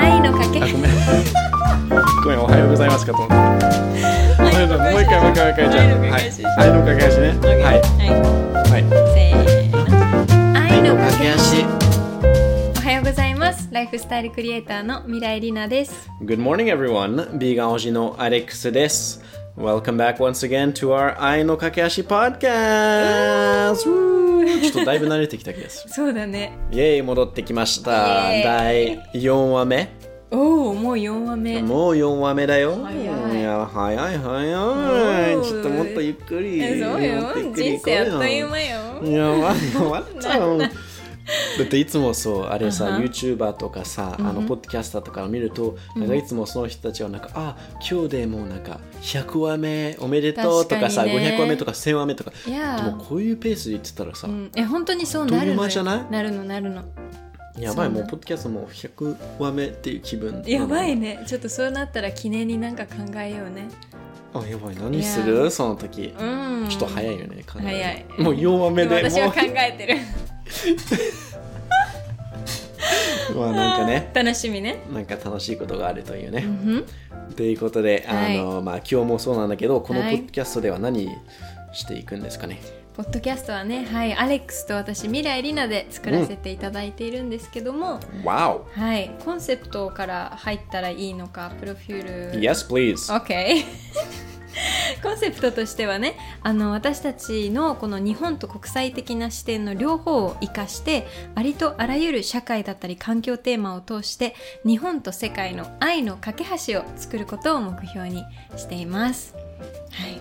愛のかけあ、ごめん。ごめん、おはようございますかと思った。おはようございますもう一回、もう一回、もう一回、じゃあ。愛のかけ足はい。愛のかけ足ね。はい。はいはい。せーの愛のかけ足。おはようございますライフスタイルクリエイターの未来りなです Good morning, everyone. ビーガン王子のアレックスです。Welcome back once again to our 愛のかけ足 podcast! ちょっとだいぶ慣れてきた気がする。そうだねイェーイ、戻ってきました。第4話目。おおもう4話目もう4話目だよ。早いや、早い早い。ちょっともっとゆっくり。えそうよもっとゆっくり人生あっという間よや、わ終わっちゃう。だっていつもそう、あれさ、うん YouTuber とかさ、あの、ポッドキャスターとかを見ると、なんかいつもその人たちはなんか、あ、今日でもうなんか、100話目おめでとうとかさ、確かにね。500話目とか1000話目とか。でもこういうペースで言ってたらさう、ん、え本当にそうなるのじゃない？なるのなるの。やばい、もうポッドキャストも100話目っていう気分。やばい。ね。ちょっとそうなったら記念になんか考えようね。あ、やばい、何すいるその時。うん。ちょっと早いよね、考え早い。もう4話目で。もう私は考えてる まあなんかね、楽しみね。なんか楽しいことがあるというね。うんということで、はい。あのまあ今日もそうなんだけど、このポはいッドキャストでは何していくんですかね？ポッドキャストはねはい。アレックスと私未来りなで作らせていただいているんですけども、わおはい。コンセプトから入ったらいいのかプロフィール。Yes, please. OK コンセプトとしてはねあの私たちのこの日本と国際的な視点の両方を生かしてありとあらゆる社会だったり環境テーマを通して日本と世界の愛の架け橋を作ることを目標にしています。はい。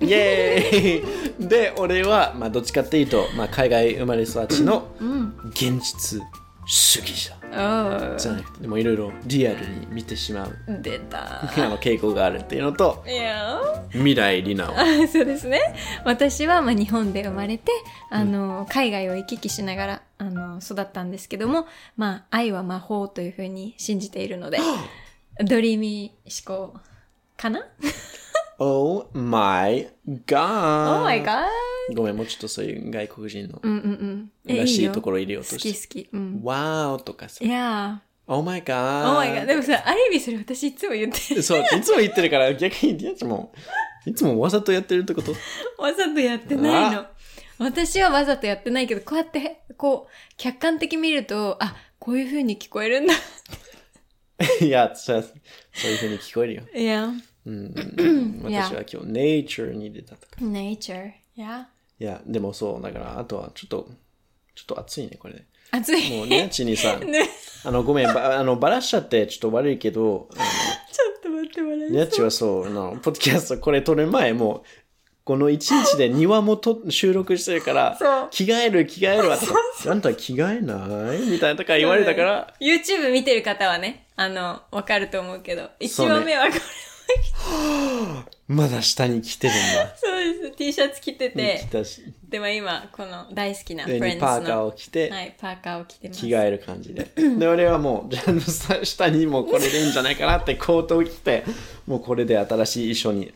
イエーイ。で、俺は、まあどっちかっていうと、まあ海外生まれ育ちのうん、現実主義者。じゃなくて、でもいろいろリアルに見てしまう。出た。あの傾向があるっていうのと、未来リナを。あそうですね。私はまあ日本で生まれてあの、海外を行き来しながらあの育ったんですけども、まあ、愛は魔法というふうに信じているので ドリーミー思考かな？Oh my god! ?Oh my god! ごめん、もうちょっとそういう外国人のうんうんうんらしいところ入れようと好して。き好きうんわーとかさい。や Oh my ー god! Oh my god でもさある意味それ私いつも言ってるそう、いつも言ってるから逆にいつも、いつもわざとやってるってこと？わざとやってないの私はわざとやってないけどこうやってこう客観的に見るとあこういうふうに聞こえるんだ いや、そうそういう風に聞こえるよ。いやうん、私は今日 nature に出たとか。nature いやいや、でもそう、だから、あとはちょっと、ちょっと暑いね、これ。で。暑い。もう、ニャッチにさ、ね。あの、ごめん、ばあの、ばらしちゃってちょっと悪いけど、あちょっと待って笑いのニャッチはそう、あの、ポッドキャストこれ撮る前、もう、この一日で2話もと収録してるから そう、着替える、着替えるわ。とか、あんた着替えない？みたいなとか言われたから、YouTube 見てる方はねあのわかると思うけど1そうね。話目はこれ まだ下に着てるんだ。そうです。T シャツ着て着てたし、でも今この大好きなフ上レンズにパーカーのを着て、はいパーカーを着てます。着替える感じで。で、俺はもう、じゃあさ下にもうこれでいいんじゃないかなってコートを着て、もうこれで新しい衣装に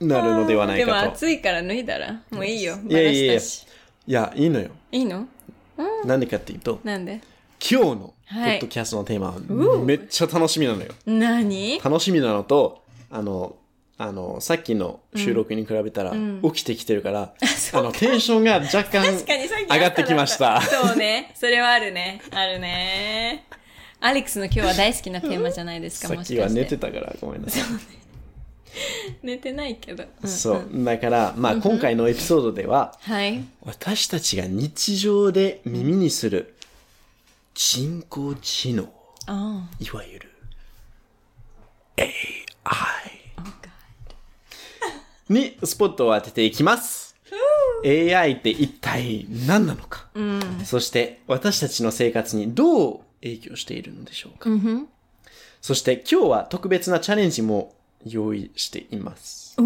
なるのではないでもかと。暑いから脱いだらもういいよ。いやいやいやいや、いいのよ。いいの？なんでかっていうと、なんで？今日のポはい。ッドキャストのテーマはめっちゃ楽しみなのよ。何？楽しみなのと、あの、あの、さっきの収録に比べたら、起きてきてるから、あの、テンションが若干上がってきました。そうね。それはあるね。あるね。アレックスの今日は大好きなテーマじゃないですかさっもしかして。きは寝てたからごめんなさい。寝てないけど、うん。そう。だから、まあ今回のエピソードでは、はい。私たちが日常で耳にする人工知能、あいわゆる。AI あ、にスポットを当てていきます。AI って一体何なのか、そして私たちの生活にどう影響しているのでしょうか、そして今日は特別なチャレンジも用意しています。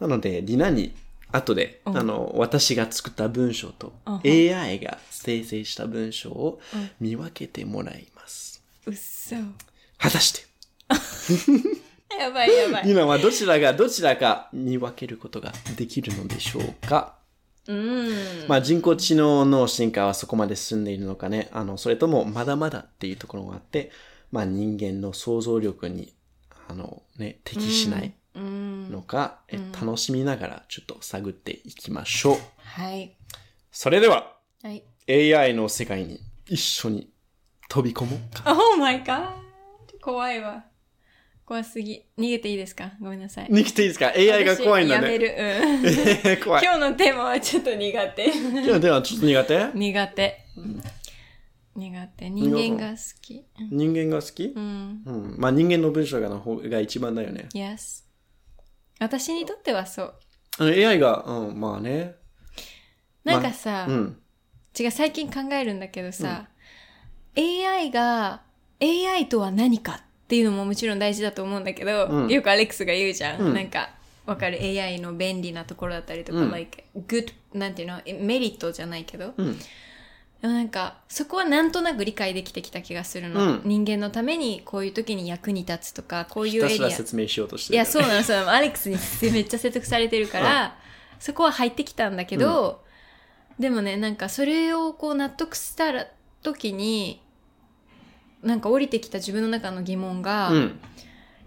なので、リナに後で、あの、私が作った文章と AI が生成した文章を見分けてもらいます。うっそ。果たして、やばいやばい。リナはどちらがどちらか見分けることができるのでしょうか。うん。まあ人工知能の進化はそこまで進んでいるのかね、あの、それともまだまだっていうところがあって、まあ人間の想像力に、あのね、適しないのか、え楽しみながらちょっと探っていきましょう。はい。それでは、はい。AI の世界に一緒に飛び込もうか。Oh my god! 怖いわ。怖すぎ。逃げていいですか？ごめんなさい。に来ていいですか ?AI が怖いんだね。私やめる。うん。怖い。今日のテーマはちょっと苦手。今日ではちょっと苦手？苦手。苦手。人間が好き。人間が好き？うん。うん。まあ人間の文章がの方が一番だよね。Yes. 私にとってはそう。AI が、うん、まあね。なんかさ、うん。違う、最近考えるんだけどさ、AI が、AI とは何かっていうのももちろん大事だと思うんだけど、うんよくアレックスが言うじゃん。うんなんか、わかる ?AI の便利なところだったりとか、うん like, good, なんていうの？メリットじゃないけど、うん。でもなんか、そこはなんとなく理解できてきた気がするの。うん人間のためにこういう時に役に立つとか、こういうエリア。ひたすら説明しようとしてる。いや、そうなの、そうなの。アレックスにめっちゃ説得されてるから、そこは入ってきたんだけど、でもね、なんかそれをこう納得したら時に、なんか降りてきた自分の中の疑問が、うん。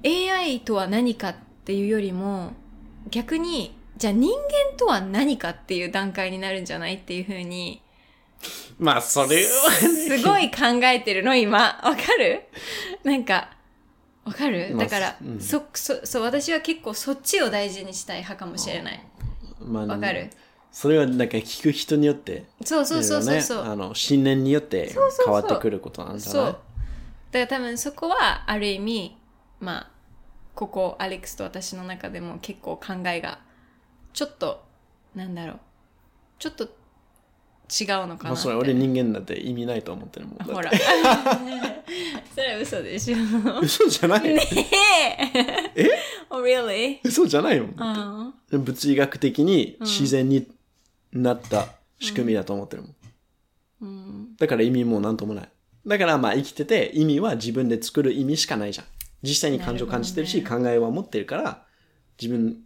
AI とは何かっていうよりも、逆に、じゃあ人間とは何かっていう段階になるんじゃないっていうふうに、まあ、それは、すごい考えてるの、今。わかる？なんか、わかる？まあだから、うんそ、そ、そう、私は結構そっちを大事にしたい派かもしれない。まあ、わかる？それはなんか聞く人によって、そうそうそうそうそう。ねあの、信念によって変わってくることなんじゃそう。だから多分そこは、ある意味、まあ、ここ、アレックスと私の中でも結構考えが、ちょっと、なんだろう。ちょっと違うのかなって。まあ、それ俺人間だって意味ないと思ってるもん。ほら。それは嘘でしょ。嘘じゃない、ねえ。え？Oh, really? 嘘じゃないよ。あ物理学的に自然になった仕組みだと思ってるもん。あ。うん。だから意味もなんともない。だからまあ生きてて意味は自分で作る意味しかないじゃん。実際に感情感じてるし、な考えは持ってるから、自分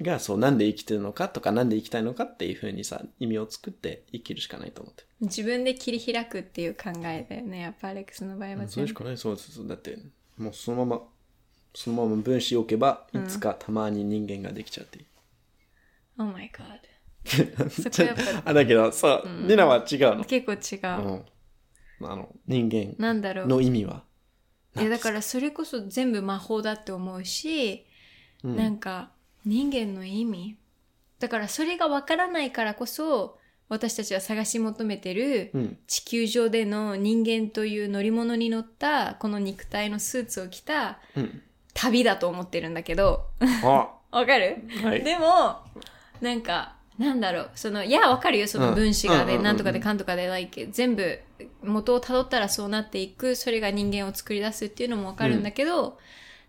がそうなんで生きてるのかとかなんで生きたいのかっていうふうにさ、意味を作って生きるしかないと思ってる。自分で切り開くっていう考えだよね。やっぱアレックスの場合は全部。それしかないそうそう。だって、もうそのまま、そのまま分子を置けば、いつかたまに人間ができちゃっていい。Oh my god. あ、だけど、そう、リナは違うの？結構違う。うん。あの、人間なんだろう。の意味は。いやだからそれこそ全部魔法だって思うし、なんか人間の意味。だからそれがわからないからこそ私たちは探し求めてるうん。地球上での人間という乗り物に乗ったこの肉体のスーツを着たうん。旅だと思ってるんだけど。あ、わかる？はい。でもなんかなんだろう。そのいやわかるよ。その分子がで、うん。うんなんとかでかんとかで、like 全部元をたどったらそうなっていく。それが人間を作り出すっていうのもわかるんだけど、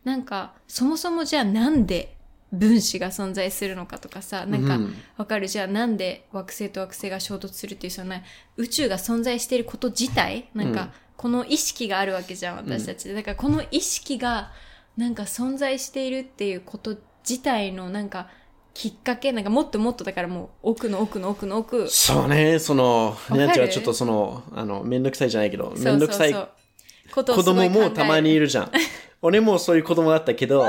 なんかそもそもじゃあなんで分子が存在するのかとかさなんかうんわかる。じゃあなんで惑星と惑星が衝突するっていうそのな宇宙が存在していること自体なん。うんかこの意識があるわけじゃん私たち。でだからこの意識がなんか存在しているっていうこと自体のなんかきっかけなんかもっともっとだからもう奥の奥の奥の奥。そうね、その、かる？ニャンチはちょっとその、あの、めんどくさいじゃないけど、めんどくさい子供もたまにいるじゃん。俺もそういう子供だったけど、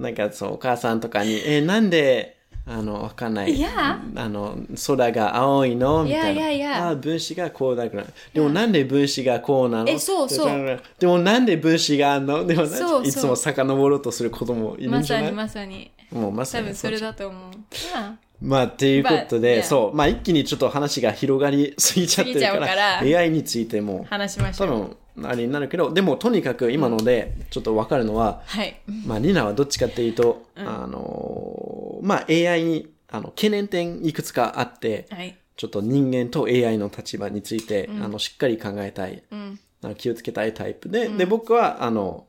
なんかそう、お母さんとかに、え、なんで、あの、わかんない。あの、空が青いの？みたいな。いやいや。いやあ、分子がこうだから。でもなんで分子がこうなの？えそうそう。でもなんで分子があんの？でもそういつも遡ろうとする子供いるまさにんじゃない？まさにもうまさに多分それだと思う。あまあ、っていうことで、But, yeah. そう、まあ一気にちょっと話が広がりすぎちゃってるか、過ぎちゃうから。ら AI についても、話しましょ多う分、あれになるけど、でもとにかく今ので、ちょっとわかるのは、はい。まあ、リナはどっちかっていうと、あのー、まあ AI に、あの、懸念点いくつかあって、はい。ちょっと人間と AI の立場について、あの、しっかり考えたい、うん。気をつけたいタイプで、で、僕は、あの、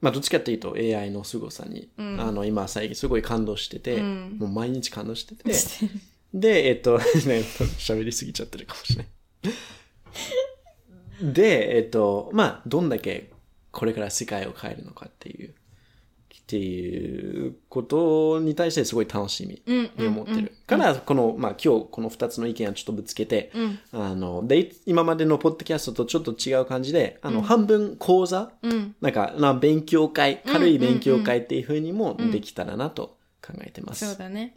まあ、どっちかっていうと AI の凄さに、あの、今最近すごい感動してて、ん。もう毎日感動してて、で、えっと、ね喋りすぎちゃってるかもしれない。で、えっと、まあ、どんだけこれから世界を変えるのかっていうっていうことに対してすごい楽しみに思ってる。から、この、まあ今日この二つの意見をちょっとぶつけて、あの、で、今までのポッドキャストとちょっと違う感じで、あの、半分講座、なんか、な勉強会、軽い勉強会っていう風にもできたらなと考えてます。そうだね。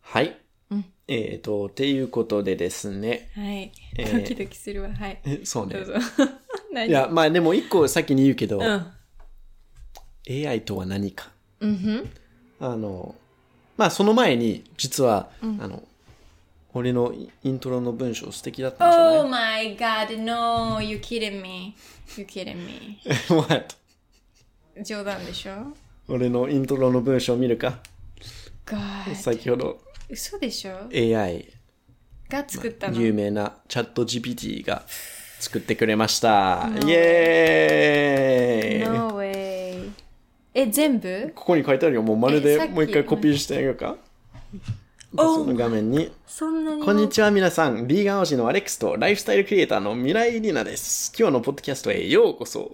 はい。えっ、と、っていうことでですね。はい。えードキドキするわ。はい。えそうねどう。ぞ。何？いや、まあでも一個先に言うけど、うん。AI とは何か。うん。あの、まあその前に、実は、あの、俺のイントロの文章素敵だったんじゃない？Oh my god, no, you kidding me. You kidding me. What? 冗談でしょ？俺のイントロの文章を見るか？先ほど嘘でしょ？AI、が作ったの？有名なチャット GPT が作ってくれました。イエーイ No way. え、全部？ここに書いてあるよ。もうまるでもう一回コピーしてあげようか。その画面に。そんなに？もこんにちは皆さん。ビーガン王子のアレックスとライフスタイルクリエイターのミライリナです。今日のポッドキャストへようこそ。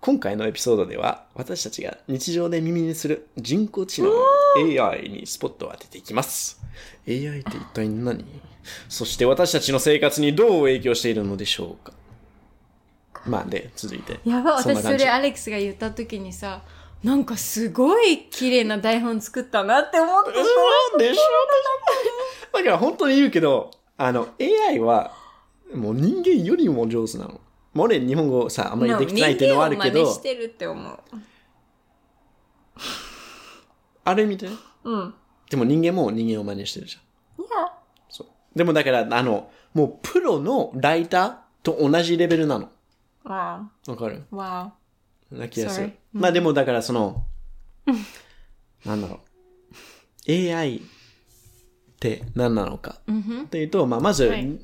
今回のエピソードでは私たちが日常で耳にする人工知能 AI にスポットを当てていきます。AI って一体何？そして私たちの生活にどう影響しているのでしょうか？まあで、続いて。やば、私それアレックスが言った時にさ、なんかすごい綺麗な台本作ったなって思ってそうでしょだから本当に言うけど、あの、AI は、もう人間よりも上手なの。もう俺日本語さ、あんまりできてないっていうのはあるけどし、てるって思う。ある意味でね。うん。でも人間も人間を真似してるじゃん。そう。でもだから、あの、もうプロのライターと同じレベルなの。わわかる？あ。わな気がする Sorry.。まあでもだからその、なんだろう。AI って何なのか。っていうと、まあまず、はい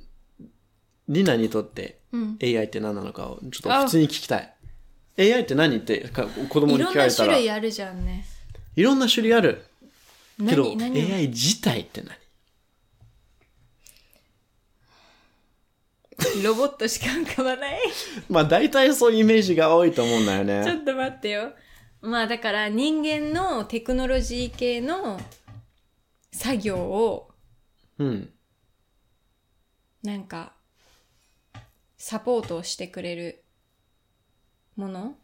リナにとってうん AI って何なのかをちょっと普通に聞きたい。AI って何ってか子供にいろんな聞かれたら、い種類あるじゃんね。ろんな種類ある。けど、AI 自体って何？ロボットしか浮かばない？まあ大体そういうイメージが多いと思うんだよね。ちょっと待ってよ。まあだから人間のテクノロジー系の作業をうん。なんかサポートをしてくれるもの？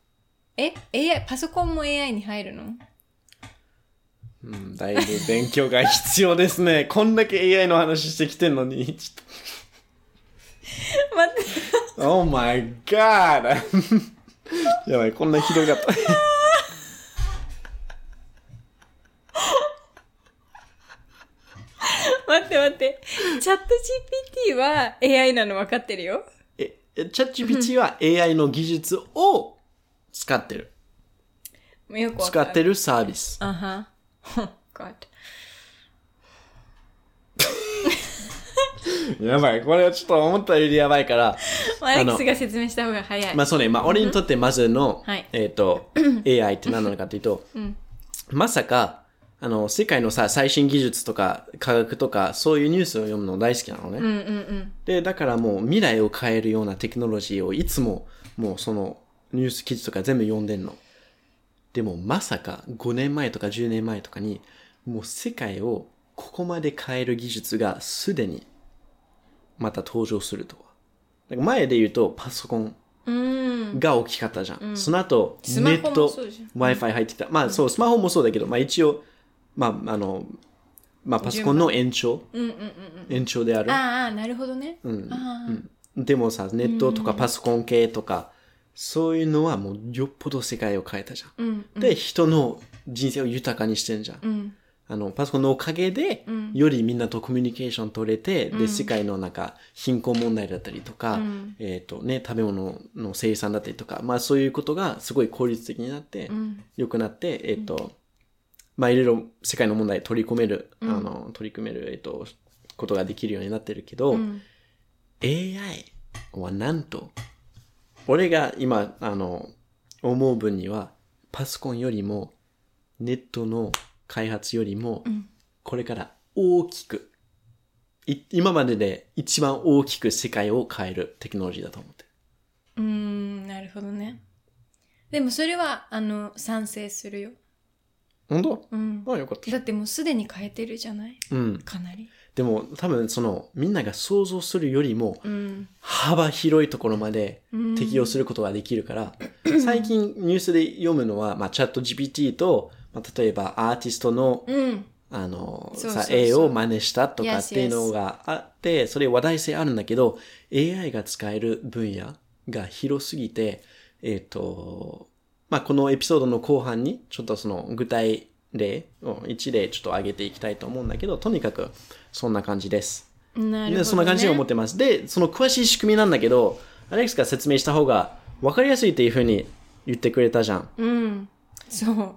え ?AI、パソコンも AI に入るの？うん、だいぶ勉強が必要ですね。こんだけ AI の話してきてんのに。ち待って。ょっと Oh my god! やばい、こんなひどかった。待って待って。チャット GPT は AI なの分かってるよ。え、チャット GPT は AI の技術を使ってる。よく。使ってるサービス。あは。God. やばい、これはちょっと思ったよりやばいから。アレックスが説明した方が早い。まあそうね、まあ俺にとってまずの、はいえっ、と、AI って何なのかっていうと、まさか、あの、世界のさ、最新技術とか科学とか、そういうニュースを読むの大好きなのね。うんうんうん。で、だからもう未来を変えるようなテクノロジーをいつも、もうそのニュース記事とか全部読んでんの。でもまさか5年前とか10年前とかに、もう世界をここまで変える技術がすでにまた登場するとは。なんか前で言うとパソコンうん。が大きかったじゃん。その後、ネット Wi-Fi 入ってきた。まあそう、スマホもそうだけど、まあ一応、まああの、まあパソコンの延長、うんうんうん延長である。ああ、なるほどね。うんあでもさ、ネットとかパソコン系とか、そういうのはもうよっぽど世界を変えたじゃん。あ。うんで、人の人生を豊かにしてんじゃん。うん。あの、パソコンのおかげで、よりみんなとコミュニケーション取れて、で、世界のなんか、貧困問題だったりとか、んえっ、とね、食べ物の生産だったりとか、まあそういうことがすごい効率的になって、ん良くなって、えっ、と、まあいろいろ世界の問題取り込める、あの、取り組める、えっ、と、ことができるようになってるけど、ん AI はなんと、俺が今、あの、思う分には、パソコンよりも、ネットの開発よりも、これから大きく、い今までで一番大きく世界を変えるテクノロジーだと思ってる。うーん、なるほどね。でもそれは、あの、賛成するよ。本当？うん。あ、よかった。だってもうすでに変えてるじゃない？うん。かなり。でも多分そのみんなが想像するよりもうん。幅広いところまで適用することができるから、最近ニュースで読むのは、まあ、チャット GPT と、まあ、例えばアーティストの、うん。あの、さ、絵を真似したとかっていうのがあって、それ話題性あるんだけど、AI が使える分野が広すぎて、えっ、と、まあ、このエピソードの後半に、ちょっとその具体例を一例ちょっと挙げていきたいと思うんだけど、とにかくそんな感じです。なるほど、ね。でそんな感じに思ってます。で、その詳しい仕組みなんだけど、アレックスが説明した方が分かりやすいっていうふうに言ってくれたじゃん。うん。そう。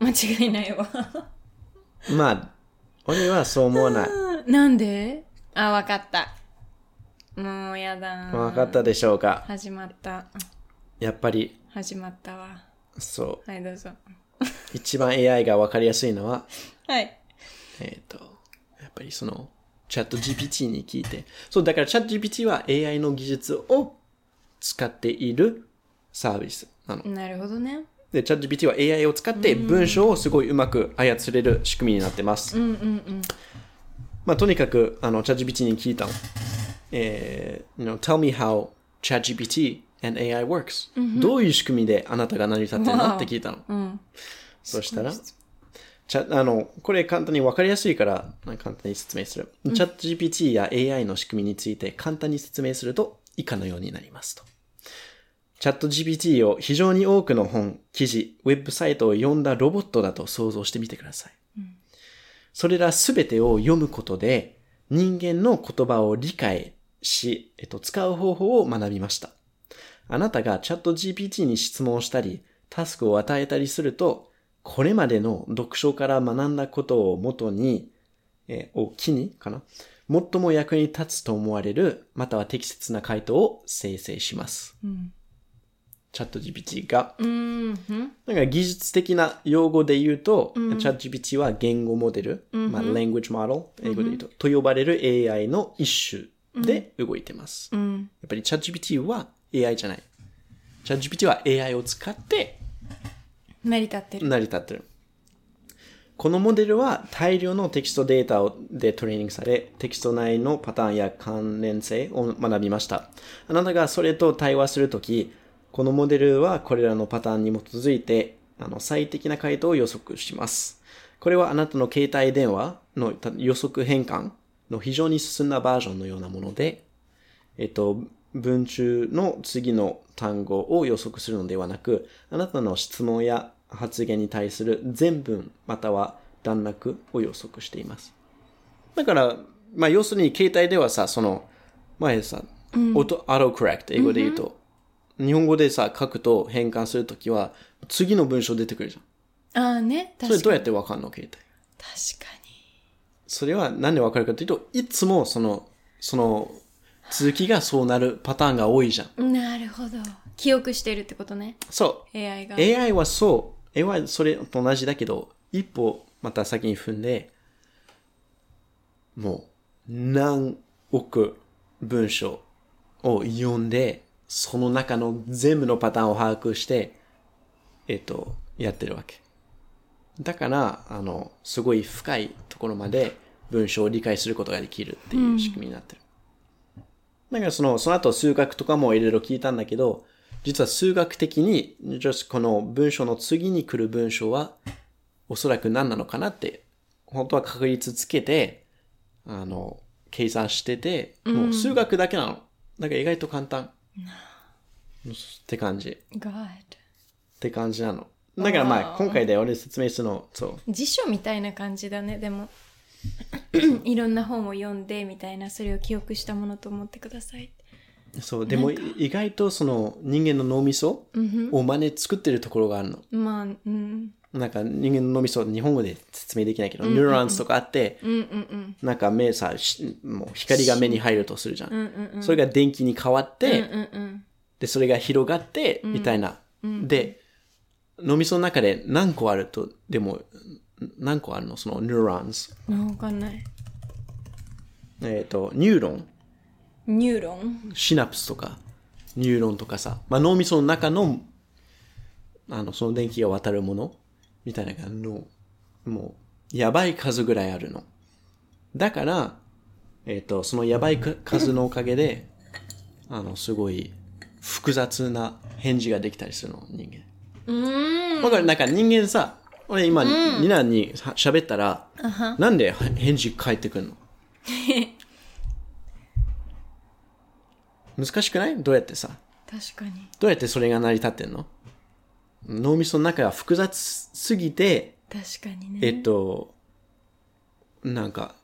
間違いないわ。まあ、俺はそう思わない。なんで？あ、わかった。もうやだ。分かったでしょうか始まった。やっぱり、始まったわ。そう。はい、どうぞ。一番 AI が分かりやすいのは、はい。えっ、と、やっぱりその、チャット GPT に聞いて。そう、だからチャット GPT は AI の技術を使っているサービスなの。なるほどね。で、チャット GPT は AI を使って文章をすごいうまく操れる仕組みになってます。うんうんうん。まあ、とにかく、あの、チャット GPT に聞いたの。えー、you know, tell me how ChatGPT and AI works、どういう仕組みであなたが成り立ってるのって聞いたの。うん。そしたら、チャあの、これ簡単に分かりやすいから、簡単に説明する。チャット GPT や AI の仕組みについて簡単に説明すると以下のようになりますと。チャット GPT を非常に多くの本、記事、ウェブサイトを読んだロボットだと想像してみてください。それらすべてを読むことで、人間の言葉を理解し、えっと、使う方法を学びました。あなたがチャット GPT に質問したり、タスクを与えたりすると、これまでの読書から学んだことをもとに、えー、を機にかな最も役に立つと思われる、または適切な回答を生成します。うん。チャット GPT が。うん。うん。だから技術的な用語で言うと、チャット GPT は言語モデル、まあ、language model、英語で言うと、と呼ばれる AI の一種で動いてます。うん。やっぱりチャット GPT は AI じゃない。チャット GPT は AI を使って成り立ってる。成り立ってる。このモデルは大量のテキストデータをでトレーニングされ、テキスト内のパターンや関連性を学びました。あなたがそれと対話するとき、このモデルはこれらのパターンに基づいて、あの、最適な回答を予測します。これはあなたの携帯電話の予測変換の非常に進んだバージョンのようなもので、えっと、文中の次の単語を予測するのではなく、あなたの質問や発言に対する全文または段落を予測しています。だから、まあ要するに携帯ではさ、その、前さ、オト、アローコレクト、英語で言うと、日本語でさ、書くと変換するときは、次の文章出てくるじゃん。ああね。そ確かに。れどうやってわかんの携帯？確かそれはなんでわかるかというと、いつもその、その、続きがそうなるパターンが多いじゃん。に。なるほど。記憶してるってことね。そう。AI が。AI はそう。AI はそれと同じだけど、一歩また先に踏んで、もう何億文章を読んで、その中の全部のパターンを把握して、えっと、やってるわけ。だから、あの、すごい深いところまで文章を理解することができるっていう仕組みになってる。だからその、その後数学とかもいろいろ聞いたんだけど、実は数学的に、この文章の次に来る文章は、おそらく何なのかなって、本当は確率つけて、あの、計算してて、もう数学だけなの。だから意外と簡単。って感じ。っ God。て感じなの。だからまあ、今回で俺説明するの、そう。辞書みたいな感じだね、でも。いろんな本を読んでみたいな、それを記憶したものと思ってください。そう、でも意外とその人間の脳みそを真似作ってるところがあるの。まあ、うん。なんか人間の脳みそ、日本語で説明できないけど、 neurons とかあって、うんうんうん。なんか目さ、しもう光が目に入るとするじゃん。うんうんうん。それが電気に変わって、うんうんで、それが広がって、みたいな。で、脳みその中で何個あると、でも、何個あるの？その neurons。うん。わかんない。えっ、と、ニューロン、ニューロン？シナプスとか、ニューロンとかさ、まあ脳みその中の、あの、その電気が渡るもの？みたいなの、もう、やばい数ぐらいあるの。だから、えっ、と、そのやばいか数のおかげで、あの、すごい複雑な返事ができたりするの、人間。うーん。わかる？なんか人間さ、俺今、ニナには喋ったら、なんで返事返ってくるの？難しくない？どうやってさ、確かに。どうやってそれが成り立ってんの？脳みその中が複雑すぎて、確かにね。えっと、なんか、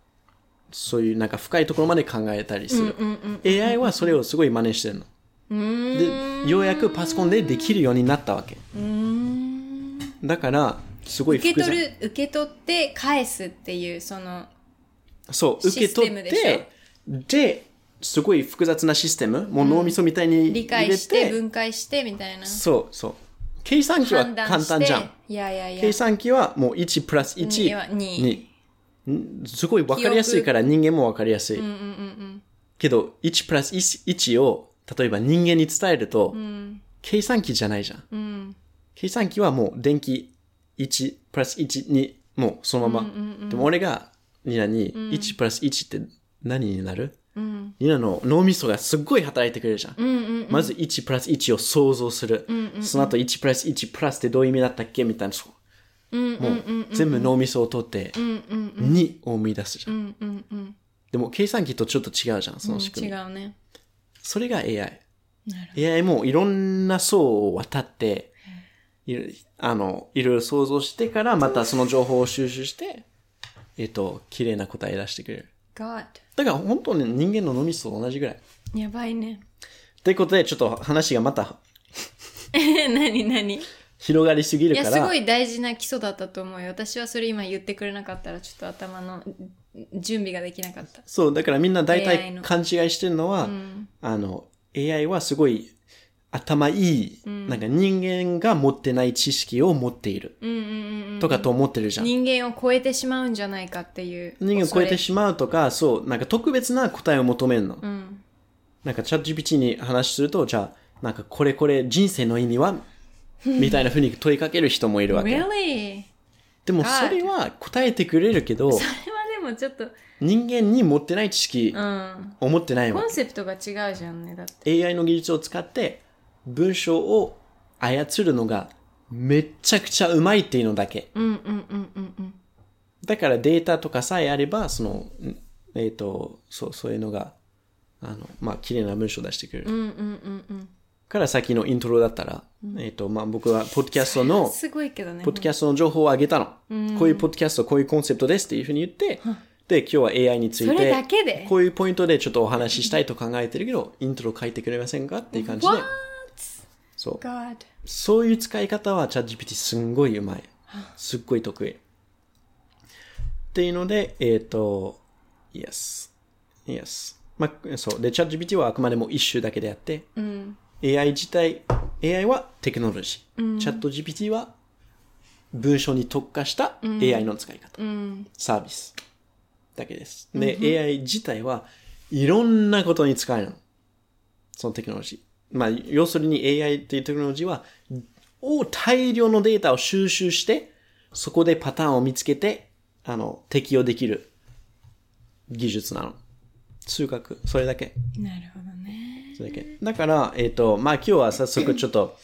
そういうなんか深いところまで考えたりする。AI はそれをすごい真似してるの。で、ようやくパソコンでできるようになったわけ。だから、すごい受け。取る、受け取って返すっていう、その、そう、受け取って、で、すごい複雑なシステム、もう脳みそみたいに理入れて、解して、分解して、みたいな。そうそう。計算機は簡単じゃん。いやいやいや。計算機はもう1プラスには1にに。んすごい分かりやすいから人間も分かりやすい。けど、1プラス 1, を、例えば人間に伝えると、計算機じゃないじゃん。計算機はもう電気1プラス1に、もうそのまま。でも俺がニナに1プラス1って何になる、ニナの脳みそがすっごい働いてくれるじゃん。まず1プラス1を想像する。その後1プラス1プラスってどういう意味だったっけみたいな。もう全部脳みそを取って2を生み出すじゃん。でも計算機とちょっと違うじゃん、その仕組み。違うね。それが AI。AI もいろんな層を渡って、あの、いろいろ想像してから、またその情報を収集して、えっと、綺麗な答え出してくれる。God。だから本当に人間の脳みそと同じぐらい。やばいね。ということで、ちょっと話がまた何何？い広がりすぎるかや、ら。すごい大事な基礎だったと思うよ。私はそれ今言ってくれなかったら、ちょっと頭の準備ができなかった。そう、だからみんな大体の勘違いしてるのは、あの、AI はすごい頭いい、なんか人間が持ってない知識を持っている。うん。とかと思ってるじゃん。人間を超えてしまうんじゃないかっていう。人間を超えてしまうとか、そう、なんか特別な答えを求めるの。うん。なんかチャット GPT に話すると、じゃあ、なんかこれこれ人生の意味は？みたいな風に問いかける人もいるわけ。Really? でもそれは答えてくれるけど、それはでもちょっと、人間に持ってない知識うん。を持ってないわコンセプトが違うじゃんね、だって。け。AI の技術を使って文章を操るのがめっちゃくちゃうまいっていうのだけ。うんうんうんうんうん。だからデータとかさえあれば、その、んえっ、と、そう、そういうのが、あの、まあ、綺麗な文章を出してくれる。うんうんうんうん。から先のイントロだったら、えっ、と、まあ、僕は、ポッドキャストの、すごいけどね。ポッドキャストの情報をあげたの。こういうポッドキャスト、こういうコンセプトですっていうふうに言って、で、今日は AI についそれてだけで、こういうポイントでちょっとお話ししたいと考えてるけど、イントロ書いてくれませんかっていう感じで。そう。God. そういう使い方はチャット GPT すんごいうまい。すっごい得意。っていうので、えっ、と、Yes。Yes。まあ、そう。で、チャット GPT はあくまでも一種だけであって、うん。AI 自体、AI はテクノロジー。チャット GPT は文章に特化した AI の使い方。うん。サービスだけです。で、AI 自体はいろんなことに使えるの。そのテクノロジー。まあ、要するに AI っていうテクノロジーは、を大量のデータを収集して、そこでパターンを見つけて、あの、適用できる技術なの。数学、それだけ。なるほどね。それだけ。だから、えっ、と、まあ今日は早速ちょっと、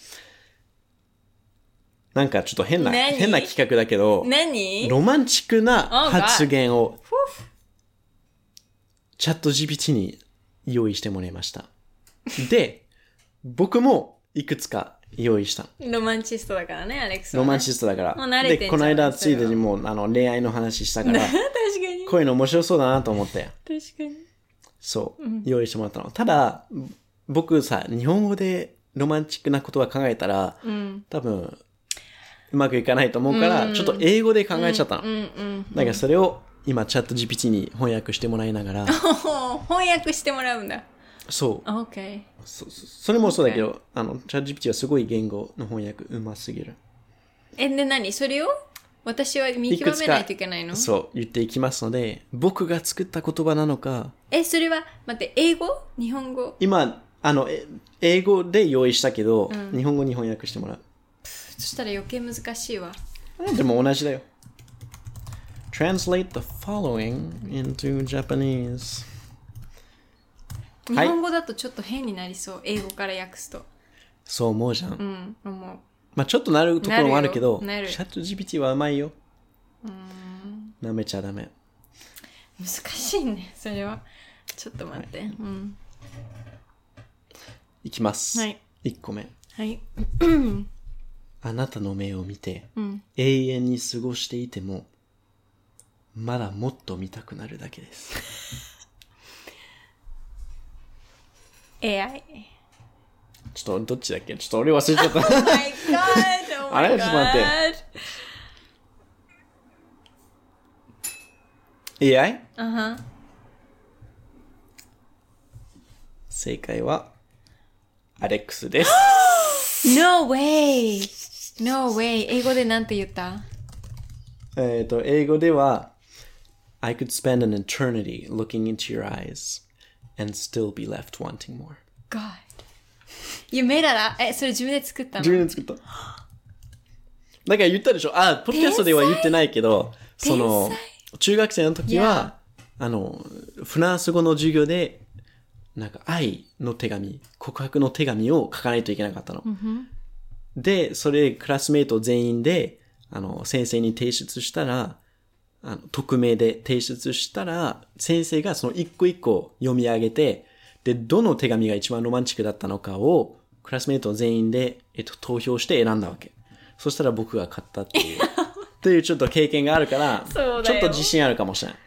なんかちょっと変な、何？変な企画だけど、何？ロマンチックな Oh. 発言を、チャット GPT に用意してもらいました。で、僕もいくつか用意した。ロマンチストだからね、アレックスはね、ロマンチストだから。もう慣れてこの間ついでにもうあの恋愛の話したから、確かに。こういうの面白そうだなと思って。確かに。そう、用意してもらったの。ただ、僕さ、日本語でロマンチックなことは考えたら、うん。多分、うまくいかないと思うから、ちょっと英語で考えちゃったの。うんうん。だからそれを今チャット GPT に翻訳してもらいながら、翻訳してもらうんだ。そう。OK。そそそれもそうだけど、あの、チャット GPT はすごい言語の翻訳うますぎる。え、で何？それを？私は見極めないといけないの？そう、言っていきますので、僕が作った言葉なのか、え、それは、待って、英語？日本語？今、あの、え英語で用意したけど、日本語に翻訳してもらう。そしたら余計難しいわ。でも同じだよ。Translate the following into Japanese. 日本語だとちょっと変になりそう。英語から訳すと。そう思うじゃん。うん、思う。まあちょっとなるところもあるけど、なるよなるチャット GPT はうまいよ。なめちゃダメ。難しいね、それは。ちょっと待って。うん。いきます。はい。1個目。はい。あなたの目を見て、うん。永遠に過ごしていても、まだもっと見たくなるだけです。AI。ちょっとどっちだっけちょっと俺忘れちゃった。my god! Oh あれちょっと待って AI? あは。正解は、アレックスです。No way! No way! 英語でなんて言ったえっと、英語では、I could spend an eternity looking into your eyes and still be left wanting more. God. You made it up. え、それ自分で作ったの？自分で作った。だから言ったでしょ？あ、ポッドキャストでは言ってないけど、その、中学生の時は、あの、フランス語の授業で、なんか愛の手紙、告白の手紙を書かないといけなかったの。で、それクラスメイト全員で、あの、先生に提出したら、あの、匿名で提出したら、先生がその一個一個読み上げて、で、どの手紙が一番ロマンチックだったのかを、クラスメイト全員で、えっと、投票して選んだわけ。そしたら僕が勝ったっていう、っていうちょっと経験があるから、ちょっと自信あるかもしれない。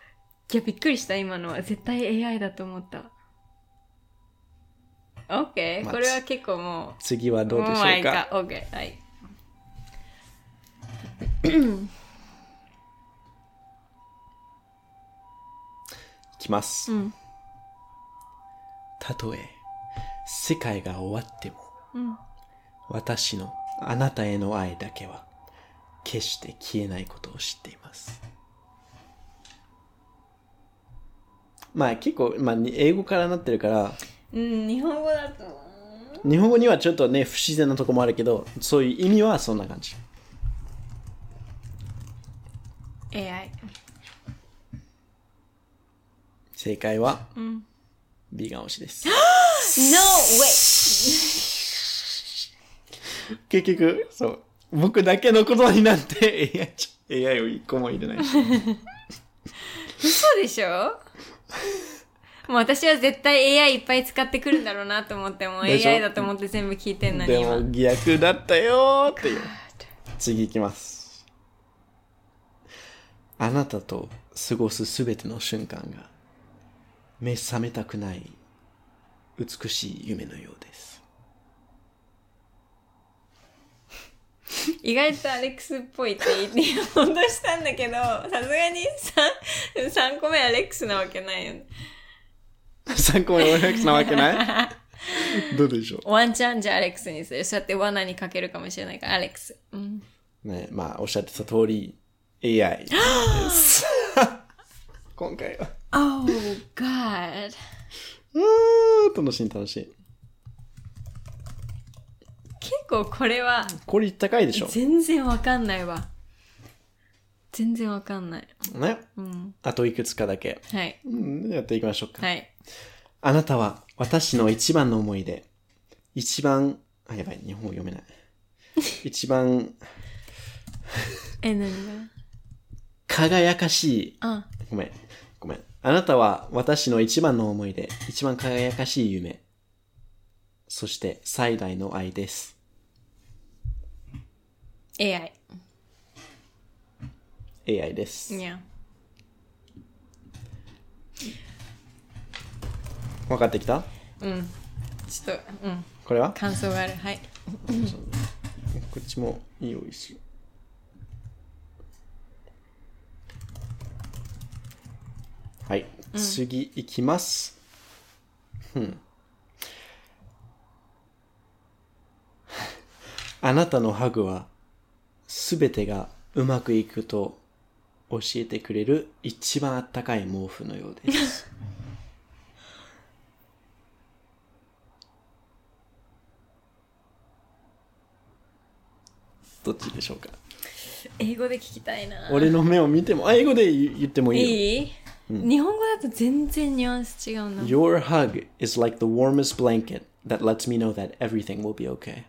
いや、びっくりした、今のは。絶対 AI だと思った。OK。まあこれは結構もう。次はどうでしょう Oh か OK。はい。きます。んたとえ、世界が終わっても、ん私のあなたへの愛だけは、決して消えないことを知っています。まあ結構、まあに英語からなってるから、うん、日本語だと。日本語にはちょっとね、不自然なとこもあるけど、そういう意味はそんな感じ。AI。正解は、ビーガン推しです。No way! 結局、そう。僕だけのことになって AI, ち AI を一個も入れないし。嘘でしょ？もう私は絶対 AI いっぱい使ってくるんだろうなと思っても AI だと思って全部聞いてんのにで今も逆だったよーっていう。次行きます。あなたと過ごすすべての瞬間が目覚めたくない美しい夢のようです。意外とアレックスっぽいって言って言おうとしたんだけどさすがに 3, 3個目アレックスなわけないよね参考におやつなわけない？どうでしょワンチャンじゃアレックスにするそうやって罠にかけるかもしれないからアレックス、うん、うねまあおっしゃってた通り AI です。今回は。Oh God うー楽しい楽しい。結構これはこれ高いでしょ？全然わかんないわ全然わかんないね？うんあといくつかだけ。はいうんやっていきましょうか。はいあなたは私の一番の思い出。一番、あ、やばい、日本語読めない。一番え何が？輝かしい、あごめん。あなたは私の一番の思い出、一番輝かしい夢。そして最大の愛です。AI AI です。いや分かってきた？うんちょっとうんこれは？感想があるはい こっちも用意しよう。はい、次いきます。うん。あなたのハグはすべてがうまくいくと教えてくれる一番あったかい毛布のようです。どっちでしょうか？英語で聞きたいな。俺の目を見ても、あ英語で言ってもいいよ。いい、日本語だと全然ニュアンス違うな。Your hug is like the warmest blanket that lets me know that everything will be okay.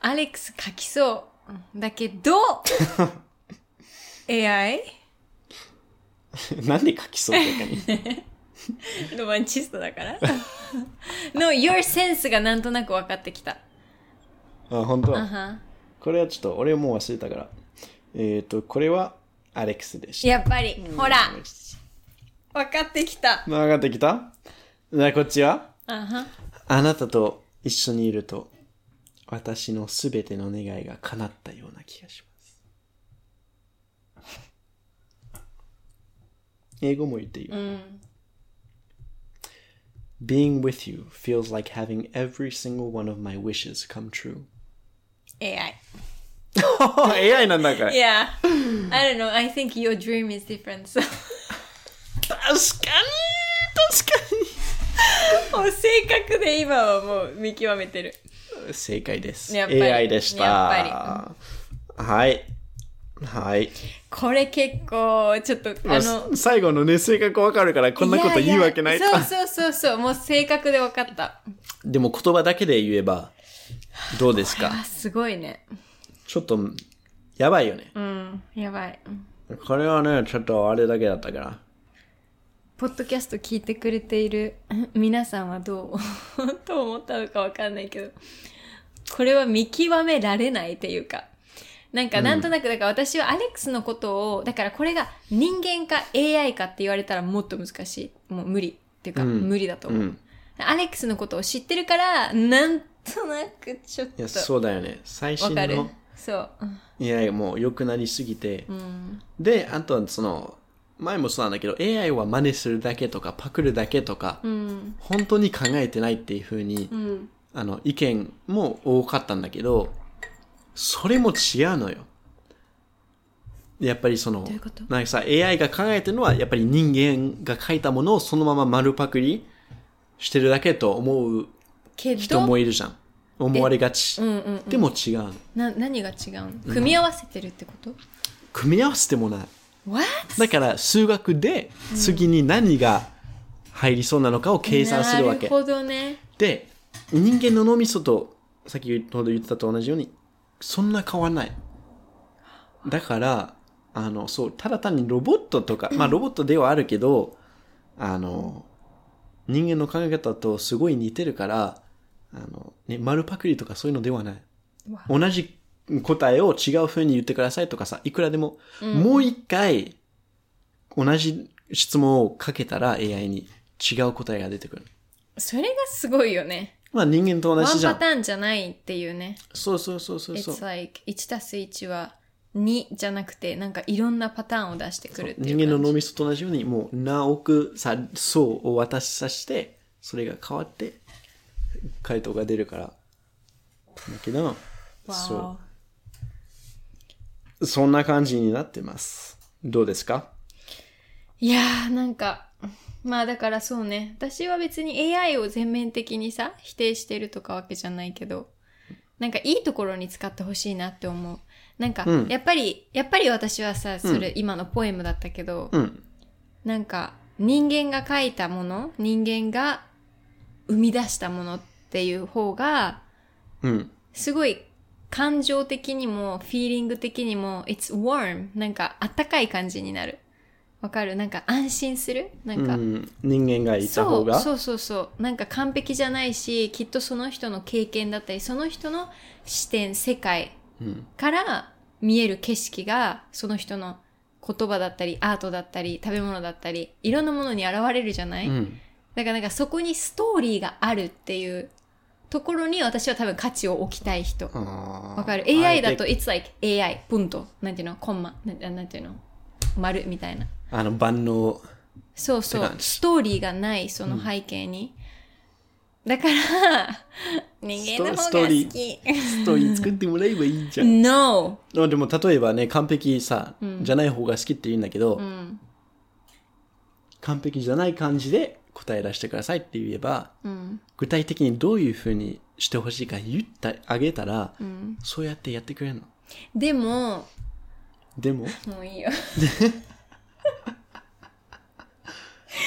アレックス書きそう。だけど、AI? なんで書きそうとかに。ロマンチストだからの Your sense がなんとなく分かってきた。あ、本当。あはこれはちょっと、俺もう忘れたから。えっ、と、これはアレックスでした。やっぱり、ほら、分かってきた。分かってきた？じゃあこっちは？あはあなたと一緒にいると、私のすべての願いが叶ったような気がします。英語も言っていいよ。Being with you feels like having every single one of my wishes come true. AI. AI なんだから。Yeah. I don't know. I think your dream is different. So. 確かに確か もう性格で今はもう見極めてる。に正解です。やっぱり AI でした。やはい。はい。これ結構、ちょっと、あの、最後のね、性格わかるから、こんなこと言うわけない。ややそうそうそうそう。もう性格で分かった。でも言葉だけで言えば、どうですか？あ、すごいね。ちょっと、やばいよね。うん。やばい。これはね、ちょっとあれだけだったから。ポッドキャスト聞いてくれている 皆さんはどう どう思ったのかわかんないけど、これは見極められないっていうか、なんかなんとなく、だから私はアレックスのことを、だからこれが人間か AI かって言われたらもっと難しい。もう無理っていうか、うん無理だと思う、うんアレックスのことを知ってるから、なんとなくちょっいや、と、そうだよね。最新わかるの。そう。いやいや、もう良くなりすぎて。うん。で、あとはその、前もそうなんだけど、AI は真似するだけとか、パクるだけとか、うん。本当に考えてないっていう風に、うん。あの、意見も多かったんだけど、それも違うのよ。やっぱりそのなんかさ、AI が考えてるのは、やっぱり人間が書いたものをそのまま丸パクリしてるだけと思うけ人ど、もいるじゃん。思われがち。うんうん。でも違うの。な、何が違うの？組み合わせてるってこと、組み合わせてもない。What? だから数学で次に何が入りそうなのかを計算するわけ。なるほどね。で、人間の脳みそと、さっきほど言ってたと同じように、そんな変わらない。だから、あの、そう、ただ単にロボットとか、まあロボットではあるけど、あの、人間の考え方とすごい似てるから、あの、ね、丸パクリとかそういうのではない。わ同じ答えを違う風に言ってくださいとかさ、いくらでも、もう一回、同じ質問をかけたら AI に違う答えが出てくる。それがすごいよね。まあ人間と同ワンじじゃん。パターンじゃないっていうね。そうそうそうそうそう It's。like 1たす1は2じゃなくて、なんかいろんなパターンを出してくるっていう人間の脳みそと同じように、もう何億さ、層を渡しさせて、それが変わって、回答が出るから。だけど、そわう。そんな感じになってます。どうですか？いやー、なんか、まあだからそうね。私は別に AI を全面的にさ、否定してるとかわけじゃないけど、なんかいいところに使ってほしいなって思う。なんか、うんやっぱり、やっぱり私はさ、それ、今のポエムだったけど、うん。なんか人間が書いたもの人間が生み出したものっていう方がうん。すごい感情的にもフィーリング的にも it's warm なんかあったかい感じになる。わかる？なんか安心する？なんか、うん、人間がいたそう方が？そうそうそう。なんか完璧じゃないしきっとその人の経験だったりその人の視点世界うん。から見える景色がその人の言葉だったりアートだったり食べ物だったりいろんなものに現れるじゃない、うん。だからなんかそこにストーリーがあるっていうところに私は多分価値を置きたい人。わわかる ?AI だと、it's like AI、プント。なんていうの？コンマ。なんなんていうの？丸みたいな。あの万能そうそうストーリーがない、その背景に。だから、人間の方が好ストーリき。ストーリー作ってもらえばいいじゃん No! あでも例えばね完璧さ、じゃない方が好きって言うんだけど、うん。完璧じゃない感じで答え出してくださいって言えば、うん。具体的にどういうふうにしてほしいか言ってあげたら、そうやってやってくれるの。でもでも、もういいよ。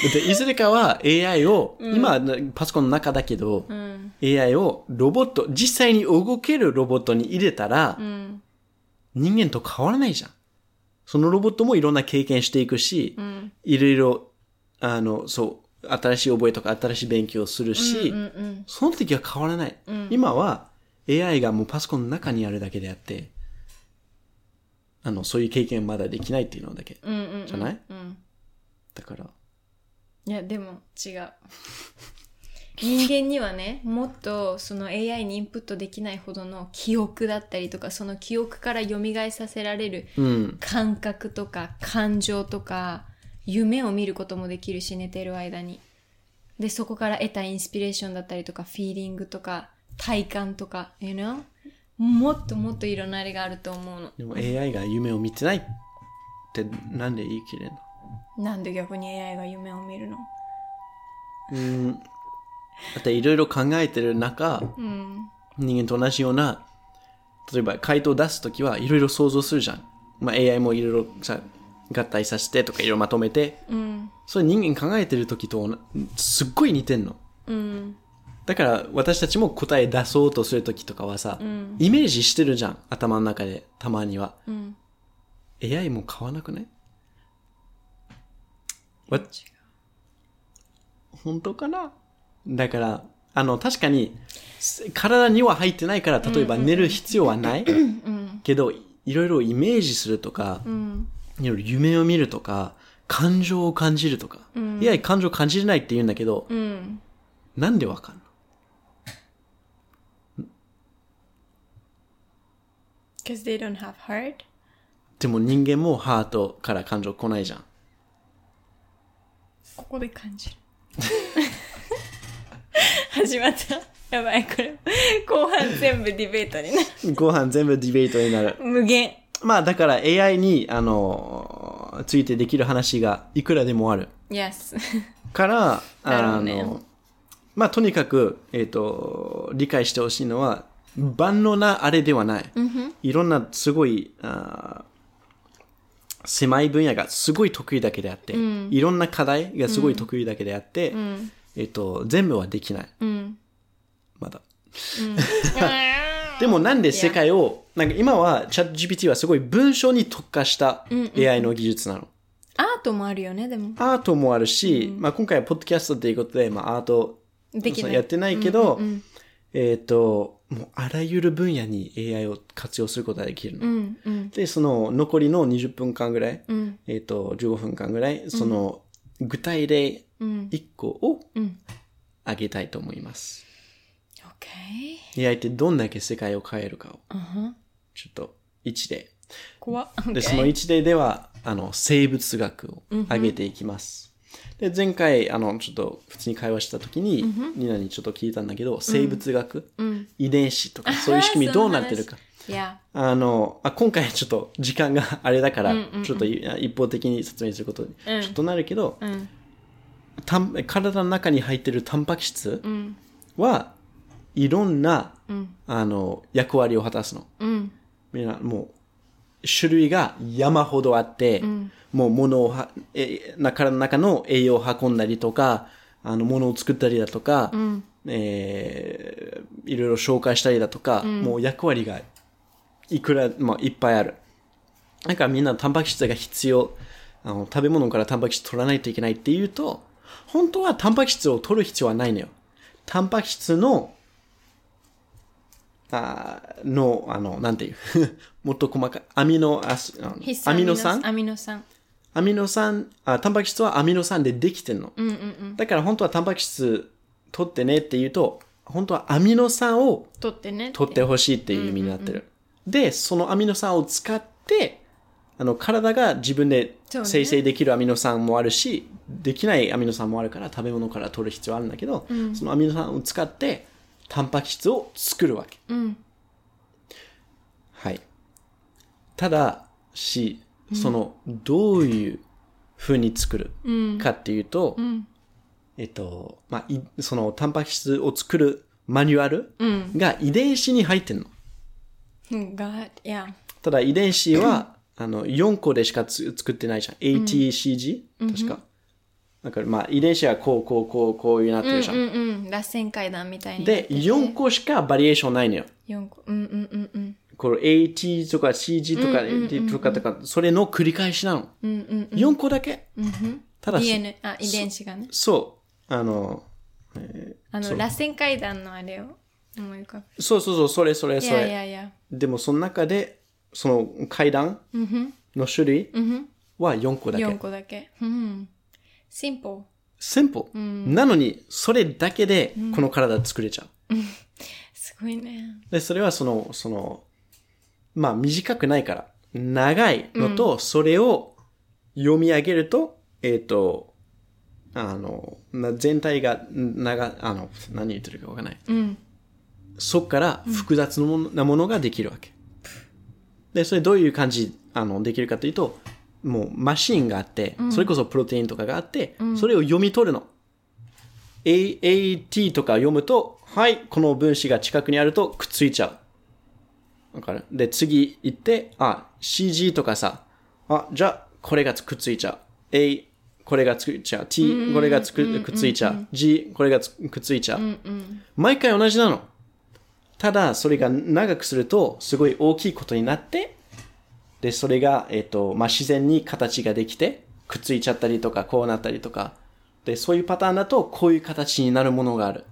だっていずれかは AI を、今パソコンの中だけど、うん。AI をロボット、実際に動けるロボットに入れたら、うん。人間と変わらないじゃん。そのロボットもいろんな経験していくし、うん。いろいろ、あの、そう、新しい覚えとか新しい勉強をするし、うんうんその時は変わらない。今は AI がもうパソコンの中にあるだけであって、あの、そういう経験まだできないっていうのだけ。うんうんうんじゃないうんだから、いやでも違う 人間にはねもっとその AI にインプットできないほどの記憶だったりとかその記憶から蘇させられるうん。感覚とか感情とか夢を見ることもできるし寝てる間に。でそこから得たインスピレーションだったりとかフィーリングとか体感とか you know もっともっといろんなあれがあると思うの。でも AI が夢を見てないってなんで言い切れんの？なんで逆に AI が夢を見るの？うん。だっていろいろ考えてる中、うん。人間と同じような、例えば回答を出すときはいろいろ想像するじゃん。まあ AI もいろいろさ、合体させてとかいろいろまとめて、うん。それ人間考えてるときとすっごい似てんの。うん。だから私たちも答え出そうとするときとかはさ、ん。イメージしてるじゃん。頭の中で、たまには。うん。AI も変わらなくない？わ本当かな？だから、あの、確かに、す体には入ってないから、例えば寝る必要はない。けど、いろいろイメージするとか、うん夢を見るとか、感情を感じるとか。いや、感情感じれないって言うんだけど、うん。なんでわかんの？Because they don't have heart? でも人間もハートから感情来ないじゃん。ここで感じる。始まった。やばいこれ。後半全部ディベートになる。ご飯全部ディベートになる。無限まあだから AI に、あの、ついてできる話がいくらでもある。Yes から、あの、まあとにかく、えっ、と、理解してほしいのは、万能なあれではない。いろんなすごい、あー狭い分野がすごい得意だけであって、いろんな課題がすごい得意だけであって、えっ、と、全部はできない。うんまだ。でもなんで世界を、なんか今はチャット GPT はすごい文章に特化した AI の技術なの。アートもあるよねでも。アートもあるし、まあ今回はポッドキャストということで、まあアートやってないけど、えっ、と、もうあらゆる分野に AI を活用することができるの。うんうん。で、その残りの20分間ぐらい、うん。えっ、と、15分間ぐらい、その具体例うん。1個をうん。あげたいと思います。OK AI ってどんだけ世界を変えるかを、うんふんちょっと1例。怖っ。で、その一例では、あの、生物学を上げていきます。で、前回、あの、ちょっと普通に会話した時に、ニナにちょっと聞いたんだけど、生物学、遺伝子とか、そういう仕組みどうなってるか。あの、あ今回ちょっと時間があれだから、ちょっとい一方的に説明することに、ちょっとなるけど、うん。たん体の中に入ってるタンパク質うん。は、いろんな、うん。あの、役割を果たすの。うんみんなもう種類が山ほどあって、もう物をはえ体の中の栄養を運んだりとかあの物を作ったりだとか、えーいろいろ紹介したりだとか、もう役割がいくら、まあ、いっぱいある。だからみんなタンパク質が必要。あの食べ物からタンパク質取らないといけないっていうと本当はタンパク質を取る必要はないのよ。タンパク質のあーの、あの、なんていう、もっと細かい、アミノアス、アミノ酸？アミノ酸。アミノ酸あ、タンパク質はアミノ酸でできてんの。うんうんうん。だから本当はタンパク質取ってねって言うと、本当はアミノ酸を取ってね取ってほしいっていう意味になってる。で、そのアミノ酸を使って、あの、体が自分で生成できるアミノ酸もあるし、できないアミノ酸もあるから食べ物から取る必要あるんだけど、そのアミノ酸を使って、タンパク質を作るわけ。うんはい。ただし、その、どういう風に作るかっていうと、えっと、まあ、いそのタンパク質を作るマニュアルうん。が遺伝子に入ってんの。God, yeah. ただ遺伝子は、あの、4個でしかつ作ってないじゃん。ATCG? 確か。だからまあ遺伝子はこうこうこうこういうなってるじゃん。うんうん。螺旋階段みたいに。で、4個しかバリエーションないのよ。4個。うんうんうんうん。この AT とか CG とか D とかとか、それの繰り返しなの。うんうん4個だけ。ただ、DNA、あ、遺伝子がね。そう、あの、あの、螺旋階段のあれを思い浮かぶ。そうそうそう、それそれいやいそれ。やいや。でもその中で、その階段の種類は4個だけ。4個だけ。うん。シンプル。シンプル。なのに、それだけでこの体作れちゃう。すごいね。で、それはその、その、まあ短くないから、長いのと、それを読み上げると、えっ、と、あの、な全体が、長、あの、何言ってるかわかんない。うん。そっから複雑なものなものができるわけ。で、それどういう感じ、あの、できるかというと、もうマシンがあって、それこそプロテインとかがあって、それを読み取るの。A、AT とか読むと、はい、この分子が近くにあるとくっついちゃう。わかる？で、次行って、あ、CG とかさ、あ、じゃあ、これがくっついちゃう。A、これがつくっちゃう。T、これがつくくっついちゃう。G、これがつくっついちゃう。毎回同じなの。ただ、それが長くすると、すごい大きいことになって、で、それが、えっ、と、まあ、自然に形ができて、くっついちゃったりとか、こうなったりとか。で、そういうパターンだと、こういう形になるものがある。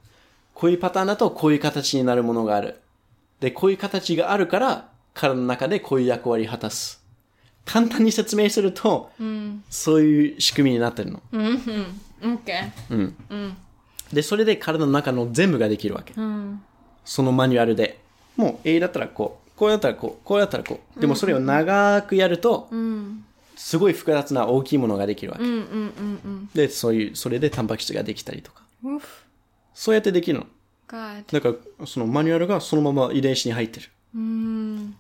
こういうパターンだと、こういう形になるものがある。で、こういう形があるから、体の中でこういう役割を果たす。簡単に説明すると、そういう仕組みになってるの。うんうん。OK。で、それで体の中の全部ができるわけ。そのマニュアルで。もう A だったらこう、こうやったらこう、こうやったらこう。でもそれを長くやると、すごい複雑な大きいものができるわけ。うんうんうんうん。で、そういう、それでタンパク質ができたりとか。そうやってできるの。God。だから、そのマニュアルがそのまま遺伝子に入ってる。うん。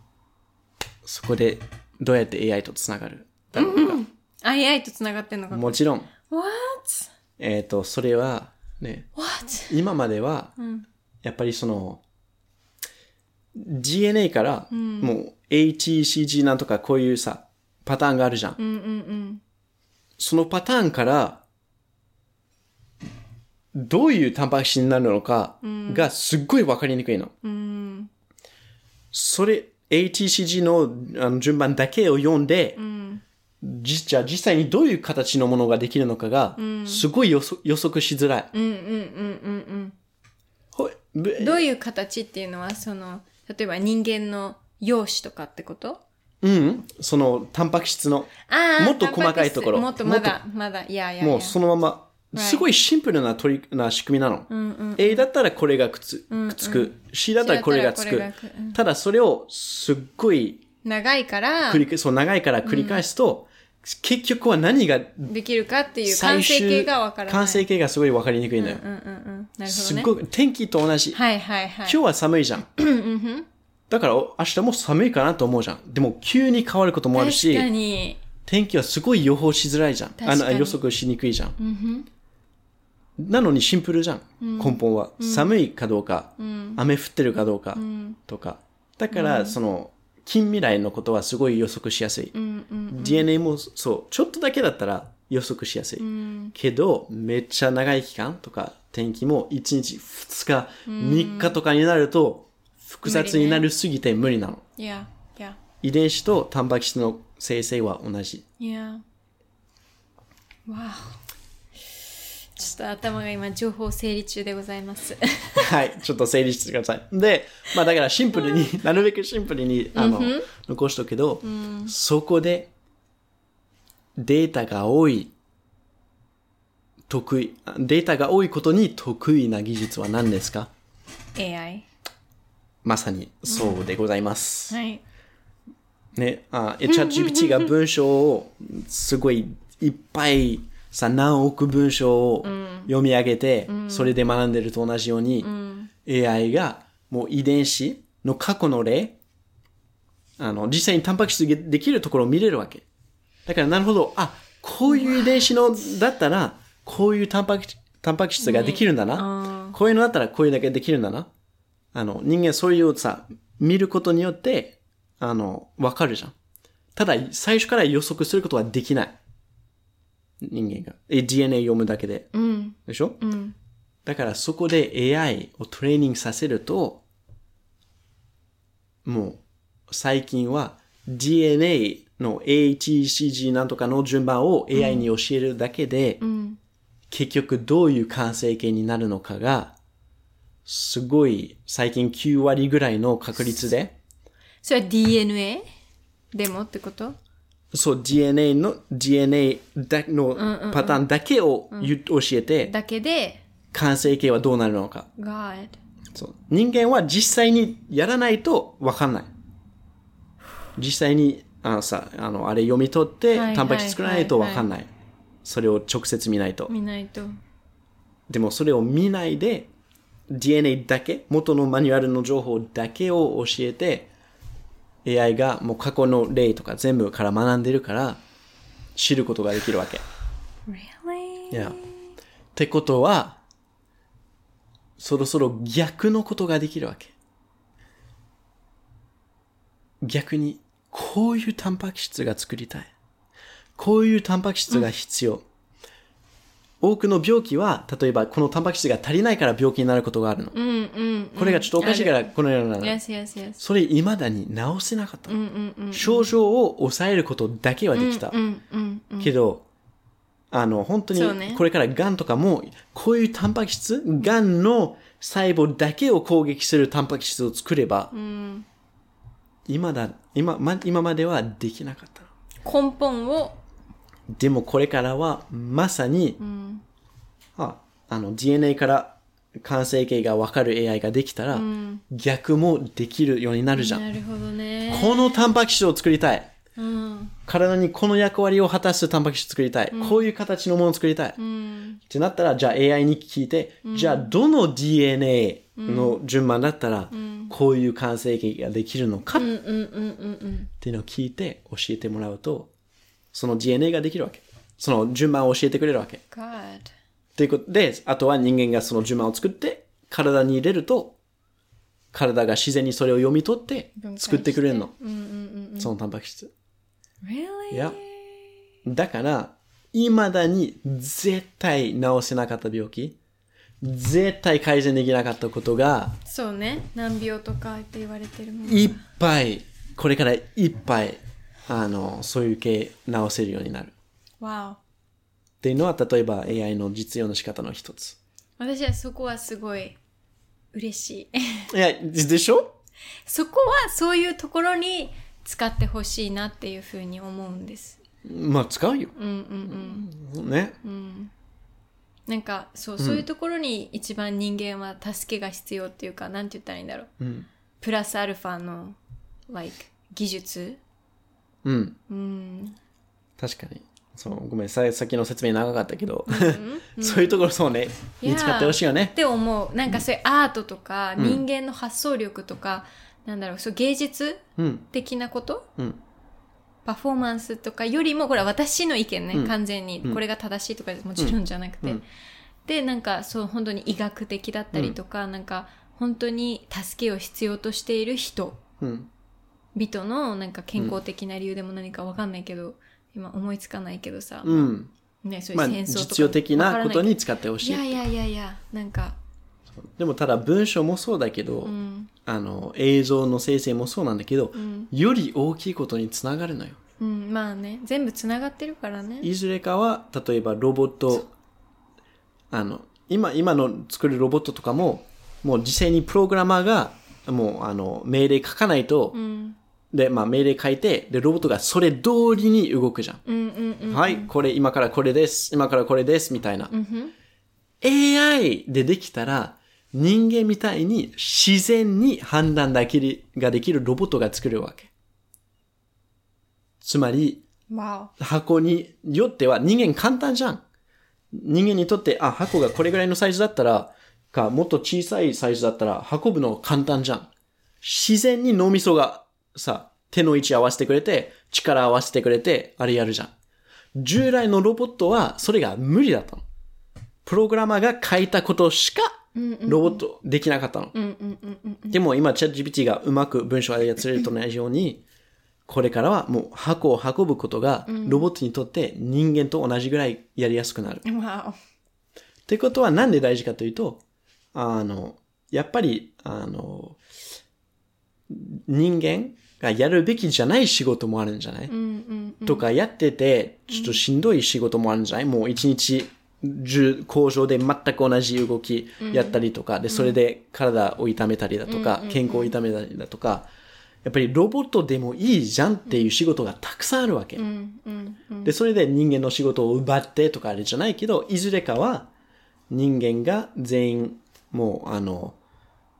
そこで、どうやって AI とつながるだろうか。AI と繋がってんのか。もちろん、What? えっ、と、それは、ね、What? 今までは、やっぱりその、DNA から、もう ATCG なんとかこういうさ、パターンがあるじゃん。うんうんそのパターンから、どういうタンパク質になるのかがすっごいわかりにくいの。うん。うん。それ、ATCG のあの順番だけを読んで、じじゃあ実際にどういう形のものができるのかが、すごい予測予測しづらい。どういう形っていうのは、その、例えば人間の容姿とかってこと？うん、そのタンパク質の、ああ。もっと細かいところ。もっとまだ、まだ、いやいやいや。もうそのまま、すごいシンプルな取りな仕組みなの。A だったらこれがくっつく。っつく。C だったらこれがつく。ただそれをすっごい長いから。繰、り返そう長いから繰り返すと、結局は何ができるかっていう最完成終形がわからない。完成形がすごいわかりにくいんだよ。うんうんうん。なるほどね。すっごい、天気と同じ。はいはいはい。今日は寒いじゃん。だから明日も寒いかなと思うじゃん。でも急に変わることもあるし確、かに。天気はすごい予報しづらいじゃん。あ確かにの予測しにくいじゃん。なのにシンプルじゃん。根本は。寒いかどうか、雨降ってるかどうか、とか。だから、その、近未来のことはすごい予測しやすい。DNA もそう、ちょっとだけだったら予測しやすい。けど、めっちゃ長い期間とか、天気も1日、2日、3日とかになると、複雑になりすぎて無理なの。いや、いや、遺伝子とタンパク質の生成は同じ。いや。ちょっと頭が今情報整理中でございます。はい、ちょっと整理してください。で、まあだからシンプルに、なるべくシンプルに、あの、残しとくけど、そこで、データが多い、得意、データが多いことに得意な技術は何ですか？AI。まさにそうでございます。はい。ね、あ、えチャット GPT が文章をすごいいっぱいさ、何億文章を読み上げて、それで学んでると同じように、AI がもう遺伝子の過去の例、あの、実際にタンパク質でできるところを見れるわけ。だからなるほど、あ、こういう遺伝子の、だったら、こういうタンパク質、タタンパク質ができるんだな。こういうのだったらこういうだけできるんだな。あの、人間そういうさ、見ることによって、あの、わかるじゃん。ただ、最初から予測することはできない。人間が。え、DNA 読むだけで。うん。でしょ？うん。だからそこで AI をトレーニングさせると、もう、最近は DNA の AHCG なんとかの順番を AI に教えるだけで、うん、結局どういう完成形になるのかが、すごい最近9割ぐらいの確率で。それは DNA でもってこと？そう、DNA の、DNA だのパターンだけを、うんうん、教えて、だけで、完成形はどうなるのか。そう。人間は実際にやらないとわかんない。実際に、あのさ、あの、あれ読み取って、タンパク質作らないとわかんない。それを直接見ないと。見ないと。でもそれを見ないで、DNA だけ、元のマニュアルの情報だけを教えて、AI がもう過去の例とか全部から学んでるから、知ることができるわけ。Really? Yeah. ってことは、そろそろ逆のことができるわけ。逆に、こういうタンパク質が作りたい。こういうタンパク質が必要。うん、多くの病気は、例えばこのタンパク質が足りないから病気になることがあるの。うんうんうん、これがちょっとおかしいからこのような。Yes, yes, yes. それ未だに治せなかった、うんうんうん、症状を抑えることだけはできた。うんうんうん、けど、あの、本当に、これから癌とかも、こういうタンパク質、癌の細胞だけを攻撃するタンパク質を作れば、うん、今だ、今、ま、今まではできなかった。根本を。でもこれからは、まさに、うん、あ、あの、DNA から完成形がわかる AI ができたら、うん、逆もできるようになるじゃん。なるほどね。このタンパク質を作りたい。うん、体にこの役割を果たすタンパク質作りたい。うん、こういう形のものを作りたい。うん、ってなったら、じゃあ AI に聞いて、じゃあどの DNA の順番だったら、こういう完成形ができるのかっていうのを聞いて教えてもらうと、その DNA ができるわけ。その順番を教えてくれるわけ。God. ということで、あとは人間がその順番を作って、体に入れると、体が自然にそれを読み取って作ってくれるの。そのタンパク質。Really? いや。だから、未だに絶対治せなかった病気、絶対改善できなかったことが、そうね。難病とかって言われてるもん。いっぱい、これからいっぱい、あの、そういう系治せるようになる。わお。っていうのは、例えば AI の実用の仕方の一つ。私はそこはすごい嬉しい。いや、でしょ？そこはそういうところに使ってほしいなっていうふうに思うんです。まあ使うよ。うんうんうん。ね。うん。なんかそう、うん、そういうところに一番人間は助けが必要っていうか、なんて言ったらいいんだろう。うん、プラスアルファの、like、技術うん。うん。確かに。そう、ごめん、ささっきの説明長かったけど、うん、そういうところそうね、見つかってほしいよね。って思う。なんかそういうアートとか、人間の発想力とか、なんだろう、そう芸術的なこと、うん、パフォーマンスとかよりも、これは私の意見ね、うん、完全に。これが正しいとかもちろんじゃなくて。で、なんかそう、本当に医学的だったりとか、なんか本当に助けを必要としている人、人のなんか健康的な理由でも何かわかんないけど、今思いつかないけどさ。うん。ね、そういう戦争とか、まあ、実用的なことに使ってほしい。いやいやいやいや、なんか。でもただ文章もそうだけど、うん、あの、映像の生成もそうなんだけど、うん、より大きいことにつながるのよ。うん、まあね、全部つながってるからね。いずれかは、例えばロボット、あの、今、今の作るロボットとかも、もう実際にプログラマーが、もう、あの、命令書かないと、うん、で、まあ命令書いて、で、ロボットがそれ通りに動くじゃん。うんうんうん、はい、これ、今からこれです。今からこれです。みたいな。うん、AI でできたら、人間みたいに自然に判断だけができるロボットが作るわけ。つまり、箱によっては人間簡単じゃん。人間にとって、あ、箱がこれぐらいのサイズだったら、か、もっと小さいサイズだったら運ぶの簡単じゃん。自然に脳みそがさ、手の位置合わせてくれて、力合わせてくれて、あれやるじゃん。従来のロボットは、それが無理だったの。プログラマーが書いたことしか、ロボットできなかったの。でも今、チャット GPT がうまく文章を操れると同じように、これからはもう箱を運ぶことが、ロボットにとって人間と同じぐらいやりやすくなる。ってことはなんで大事かというと、あの、やっぱり、あの、人間がやるべきじゃない仕事もあるんじゃない、とかやってて、ちょっとしんどい仕事もあるんじゃない？もう一日中工場で全く同じ動きやったりとか、で、それで体を痛めたりだとか、健康を痛めたりだとか、やっぱりロボットでもいいじゃんっていう仕事がたくさんあるわけ。で、それで人間の仕事を奪ってとかあれじゃないけど、いずれかは人間が全員もうあの、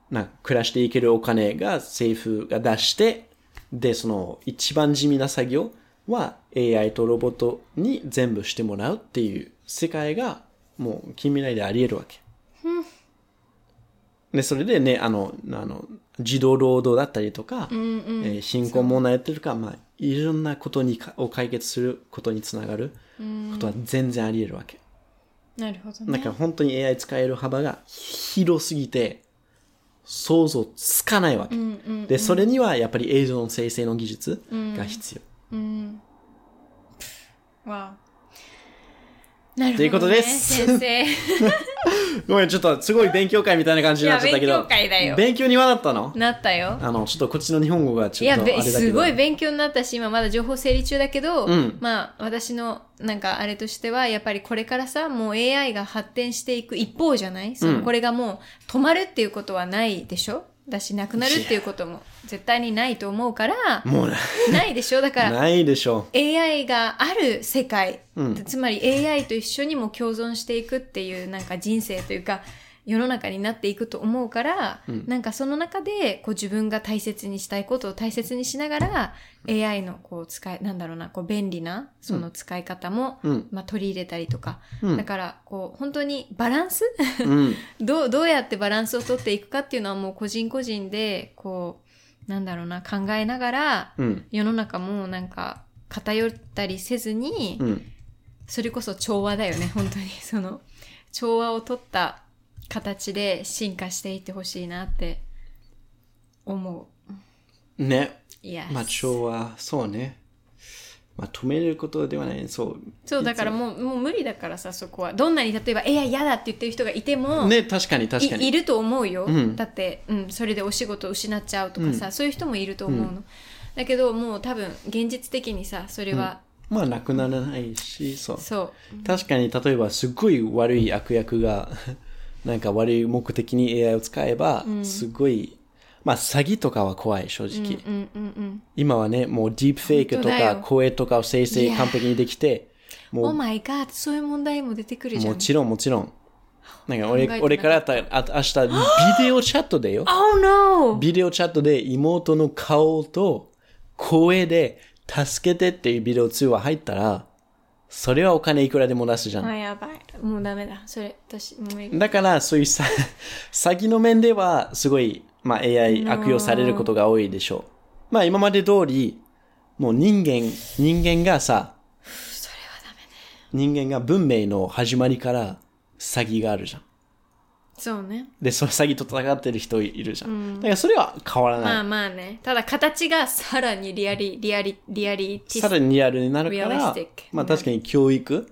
な、暮らしていけるお金が政府が出して、で、その一番地味な作業は AI とロボットに全部してもらうっていう世界がもう近未来であり得るわけ。で、それでね、あの、あの、児童労働だったりとか、うんうん、えー、貧困問題やってるか、まあ、いろんなことにかを解決することにつながることは全然あり得るわけ。なるほど、ね。だから本当に AI 使える幅が広すぎて、想像つかないわけ。うんうんうん、で、それにはやっぱり映像の生成の技術が必要。うん。うん、わなるほど、ね。ということです。先生。ごめん、ちょっとすごい勉強会みたいな感じになっちゃったけど。勉強会だよ。勉強にはなったの？なったよ。あの、ちょっとこっちの日本語がちょっとあれだけど。いや、すごい勉強になったし、今まだ情報整理中だけど、うん、まあ、私のなんかあれとしては、やっぱりこれからさ、もう AI が発展していく一方じゃない？その、これがもう止まるっていうことはないでしょ？だし、なくなるっていうことも絶対にないと思うから、もうな。いでしょ？だから、ないでしょ。AI がある世界、うん、つまり AI と一緒にも共存していくっていうなんか人生というか、世の中になっていくと思うから、うん、なんかその中でこう自分が大切にしたいことを大切にしながら、うん、AI のこう使い、なんだろうな、こう便利なその使い方も、うん、まあ取り入れたりとか、だからこう本当にバランス？どう、どうやってバランスを取っていくかっていうのはもう個人個人で、こう、なんだろうな、考えながら、世の中もなんか偏ったりせずに、それこそ調和だよね、本当に。その、調和を取った形で進化していってほしいなって思う。ね。Yes. まあ、調和、そうね。まあ、止めることではない、そう。そう、だからもう、もう無理だからさ、そこは。どんなに例えば、いや、嫌だって言ってる人がいても、ね、確かに確かに。いると思うよ。うん、だって、うん、それでお仕事を失っちゃうとかさ、うん、そういう人もいると思うの。うん、だけど、もう多分、現実的にさ、それは、まあ、なくならないし、そう。そう。確かに、例えば、すっごい悪い悪役がなんか悪い目的に AI を使えば、すごい、まあ詐欺とかは怖い、正直。今はね、もうディープフェイクとか声とかを生成完璧にできて、もう。Oh my god, そういう問題も出てくるじゃん。もちろん、もちろん。なんか俺、俺からああ明日、ビデオチャットでよ。oh no! ビデオチャットで妹の顔と声で助けてっていうビデオ通話入ったら、それはお金いくらでも出すじゃん。あ、やばい。もうダメだ。それ、私、もうだから、そういうさ、詐欺の面では、すごい、まあ AI 悪用されることが多いでしょう。まあ今まで通り、もう人間、人間がさ、それはダメね。人間が文明の始まりから詐欺があるじゃん。そうね。で、その詐欺と戦ってる人いるじゃん。うん、だからそれは変わらない。まあまあね。ただ形がさらにリアリ、リアリ、リアリティさらにリアルになるから、まあ確かに教育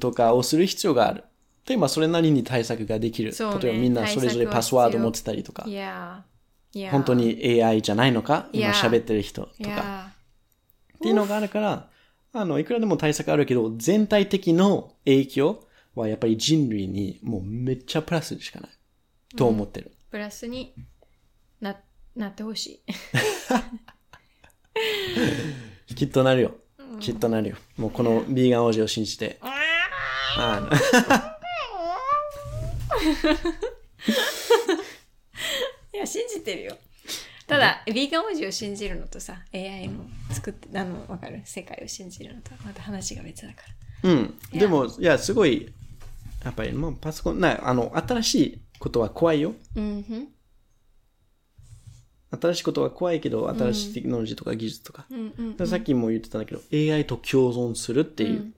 とかをする必要がある。で、まあそれなりに対策ができる。ね、例えばみんなそれぞれパスワード持ってたりとか。本当に AI じゃないのか？今喋ってる人とか。っていうのがあるから、あの、いくらでも対策あるけど、全体的の影響はやっぱり人類にもうめっちゃプラスしかない。と思ってる。うん、プラスにな、なってほしい。きっとなるよ。きっとなるよ。もうこのビーガン王子を信じて。あ いや、信じてるよ。ただ、ビーガン王子を信じるのとさ、AI も作って、あの、わかる？世界を信じるのとまた話が別だから。うん。でも、いや、すごい、やっぱりもうパソコン、な、あの、新しいことは怖いよ。うん、新しいことは怖いけど、新しいテクノロジーとか技術とか。うんさっきも言ってたんだけど、AI と共存するっていう。うん、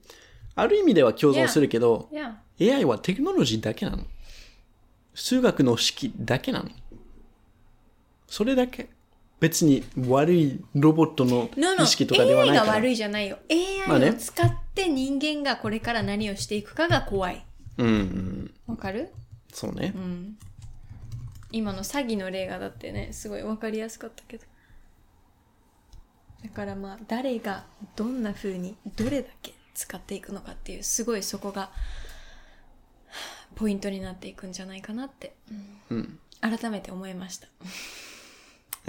ある意味では共存するけど、yeah. AI はテクノロジーだけなの数学の式だけなのそれだけ別に悪いロボットの No, no. 意識とかではない AI から。が悪いじゃないよ。まあ AI ねを使って人間がこれから何をしていくかが怖い。うんうん。わかる？そうね。今の詐欺の例がだってね、すごいわかりやすかったけど。だからまあ、誰がどんな風にどれだけ使っていくのかっていう、すごいそこが、ポイントになっていくんじゃないかなって、うん。改めて思いました。い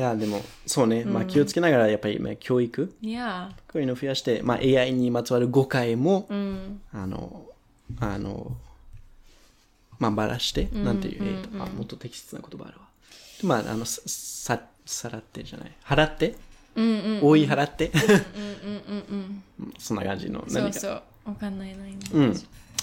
や、でも、そうね。まあ気をつけながら、やっぱり、まあ、教育、いやこういうのを増やして、まあ AI にまつわる誤解も、ー、うん。あの、あの、まあ、ばらして、なんていう、えっと、あ、もっと適切な言葉あるわ。まあ、あの、さ、さ、さらってじゃない？払って、うんうん。追い払って、うんうんうんうん。そんな感じの何か。そうそう。わかんないな、今。うん。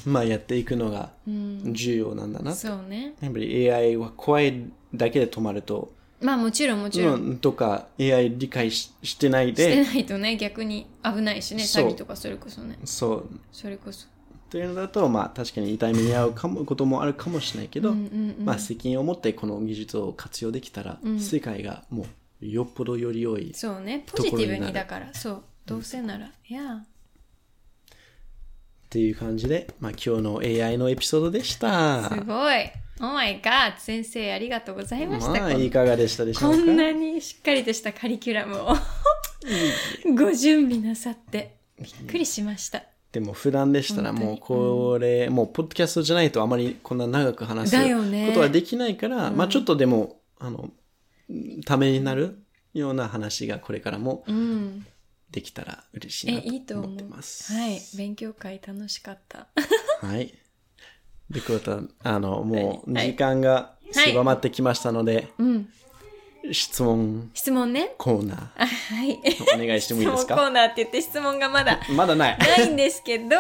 まあ、やっていくのがうん。重要なんだな。そうね。やっぱり AI は怖いだけで止まると、まあもちろんもちろん。うん、とか AI 理解ししてないしてで、ないとね、逆に危ないしね、詐欺とかそれこそね。そう、それこそ。というのだと、まあ確かに痛い目に遭うかもこともあるかもしれないけど、うんうんうんまあ責任を持ってこの技術を活用できたら、世界がもうよっぽどより良い。そうね、ポジティブにだから、そう。どうせなら、いや。っていう感じで、まあ今日の AI のエピソードでした。すごい。Oh my god! 先生、ありがとうございました。まあいかがでしたでしょうか？こんなにしっかりとしたカリキュラムをご準備なさって、びっくりしました。でも普段でしたらもうこれ、もうポッドキャストじゃないとあまりこんな長く話すことはできないから、まあちょっとでも、あの、ためになるような話がこれからもうん。できたら嬉しいえ、ないと思ってます。はい。勉強会楽しかった。はい。で、こうた、あの、もうはい時間が狭まってきましたので、うん。質問質問ね。コーナーあはい。お願いしてもいいです質問コかーナーって言って質問がまだ まだない。ないんですけど、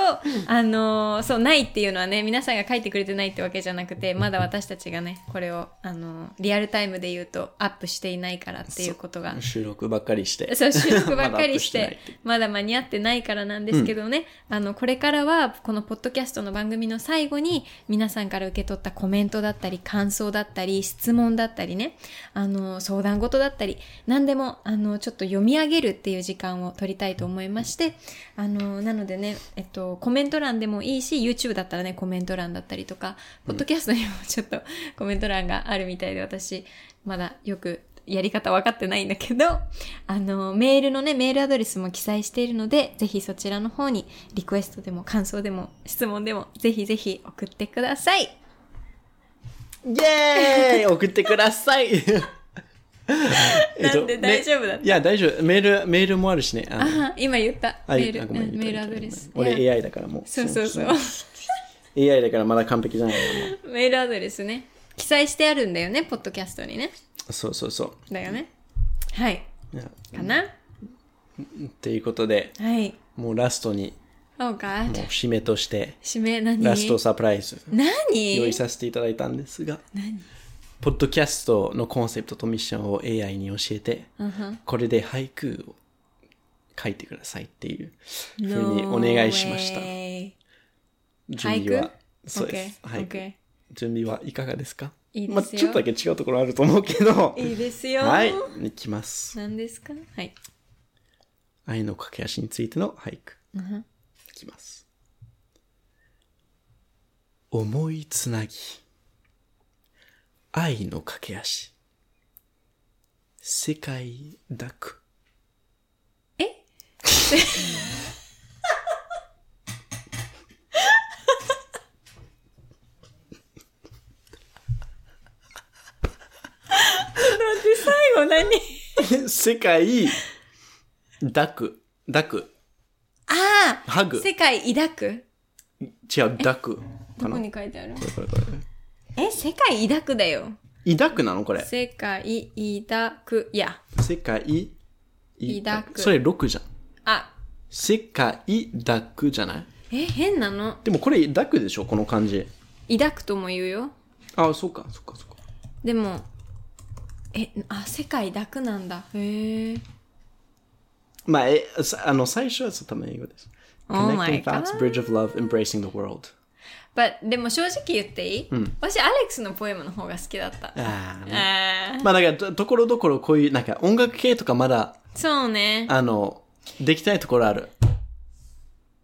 あのーそう、ないっていうのはね、皆さんが書いてくれてないってわけじゃなくて、まだ私たちがね、これを、あのーリアルタイムで言うと、アップしていないからっていうことが、収録ばっかりして。そう、収録ばっかりして まだ間に合ってないからなんですけどね、あの、これからは、このポッドキャストの番組の最後に、皆さんから受け取ったコメントだったり、感想だったり、質問だったりね、あの、相談事だったり、何でも、あの、ちょっと読み上げるっていう時間を取りたいと思いまして、あの、なのでね、えっと、コメント欄でもいいし、YouTube だったらね、コメント欄だったりとか、ポッドキャストにもちょっと コメント欄があるみたいで、私、まだよくやり方分かってないんだけど、あの、メールのね、メールアドレスも記載しているので、ぜひそちらの方にリクエストでも感想でも質問でも、ぜひぜひ送ってください。イェーイ！送ってください。えっと なんで大丈夫だった？ねいや、大丈夫。メール、メールもあるしね。あのあ、今言った。あメール、メールアドレス。俺 AI だからもう。そうそうそう。AI だからまだ完璧じゃないメールアドレスね。記載してあるんだよね、ポッドキャストにね。うそうそうそう。だよね。はい。かな？っていうことで、はい。もうラストに、Oh も.う締めとして、締め何？ラストサプライズ何？用意させていただいたんですが、何？ポッドキャストのコンセプトとミッションを AI に教えて、これで俳句を書いてくださいっていうふうにお願いしました。準備は、そうです。俳句 OK 準備はいかがですか？いいですよまあ、ちょっとだけ違うところあると思うけど。いいですよ。はい。いきます。何ですか？はい。愛の駆け足についての俳句。うんいきます。思いつなぎ。愛の駆け足。世界抱く。え？待って、最後何？世界抱く。抱く。ああハグ。世界抱く？違う、抱く。どこに書いてある？これこれこれ。え、世界抱くだよ。抱くなのこれ？世界抱く。いや。世界抱くそれ6じゃん。あ、世界抱くじゃない？え、変なの？でもこれ抱くでしょこの漢字。抱くとも言うよ。あ、そうか、そうか、そうか。でも、え、あ、世界抱くなんだ。へえ。まあ、え、さあの、最初は多分英語です。Oh Connecting my thoughts, bridge of love, embracing the world. But でも正直言っていい、うん私、アレックスのポエムの方が好きだった。ああ、まあだからと、ところどころこういう、なんか音楽系とかまだ、そうね。あの、できたいところある。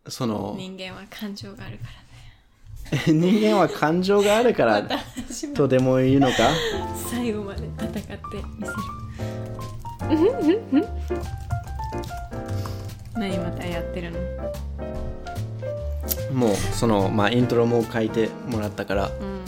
その、人間は感情があるからね。人間は感情があるから、とでも言うのか？最後まで戦ってみせる。何またやってるの？もう、その、まあイントロも書いてもらったから、うん。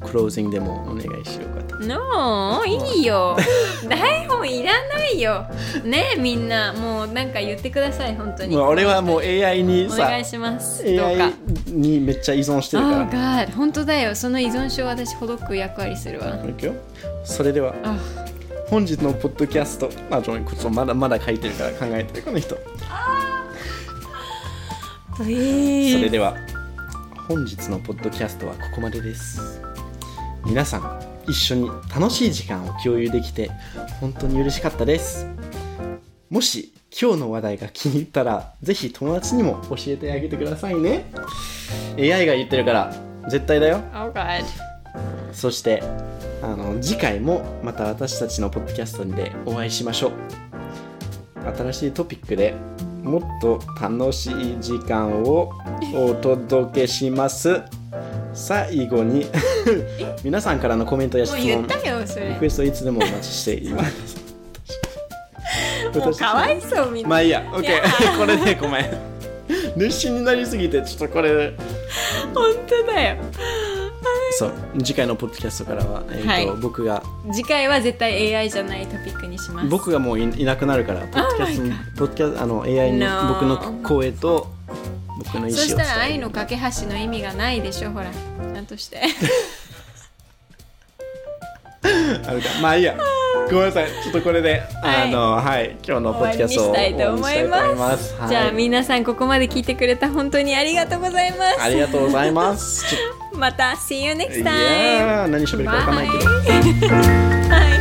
クロージングでもお願いしようかと。No! いいよ。台本いらないよ。ねみんな。もうなんか言ってください本当に。まあ俺はもう AI にさ、お願いします。どうか。AI にめっちゃ依存してる Oh から。God 本当だよ。その依存症私ほどく役割するわ。いくよ。それでは、あ。本日のポッドキャスト、あ、ちょ、ちょまだまだ書いてるから考えてる、この人。それでは本日のポッドキャストはここまでです。皆さん一緒に楽しい時間を共有できて本当に嬉しかったです。もし今日の話題が気に入ったらぜひ友達にも教えてあげてくださいね。AI が言ってるから絶対だよ。Oh そしてあの次回もまた私たちのポッドキャストでお会いしましょう。新しいトピックでもっと楽しい時間をお届けします。最後に皆さんからのコメントや質問リクエストいつでもお待ちしています。もうかわいそうみんな。まあいいやいや。OK これでごめん。熱心になりすぎてちょっとこれ本当だよそう次回のポッドキャストからは、えーとはい僕が次回は絶対 AI じゃないトピックにします。僕がもういいなくなるから、ポッドキャストに、ポッドキャストあの AI に僕の声と僕の意思をそし伝たら愛。の架け橋の意味がないでしょほら。なんとして。あるかまあいいや。ごめんなさい。ちょっとこれで、はい。あの、はい、今日のポッドキャストを終わりにしたいと思います。終わりにしたいと思います。はい。じゃあ皆さんここまで聞いてくれた本当にありがとうございます。ありがとうございます。ちょまた See you next い time! やー何喋るかわかんないけど。 Bye.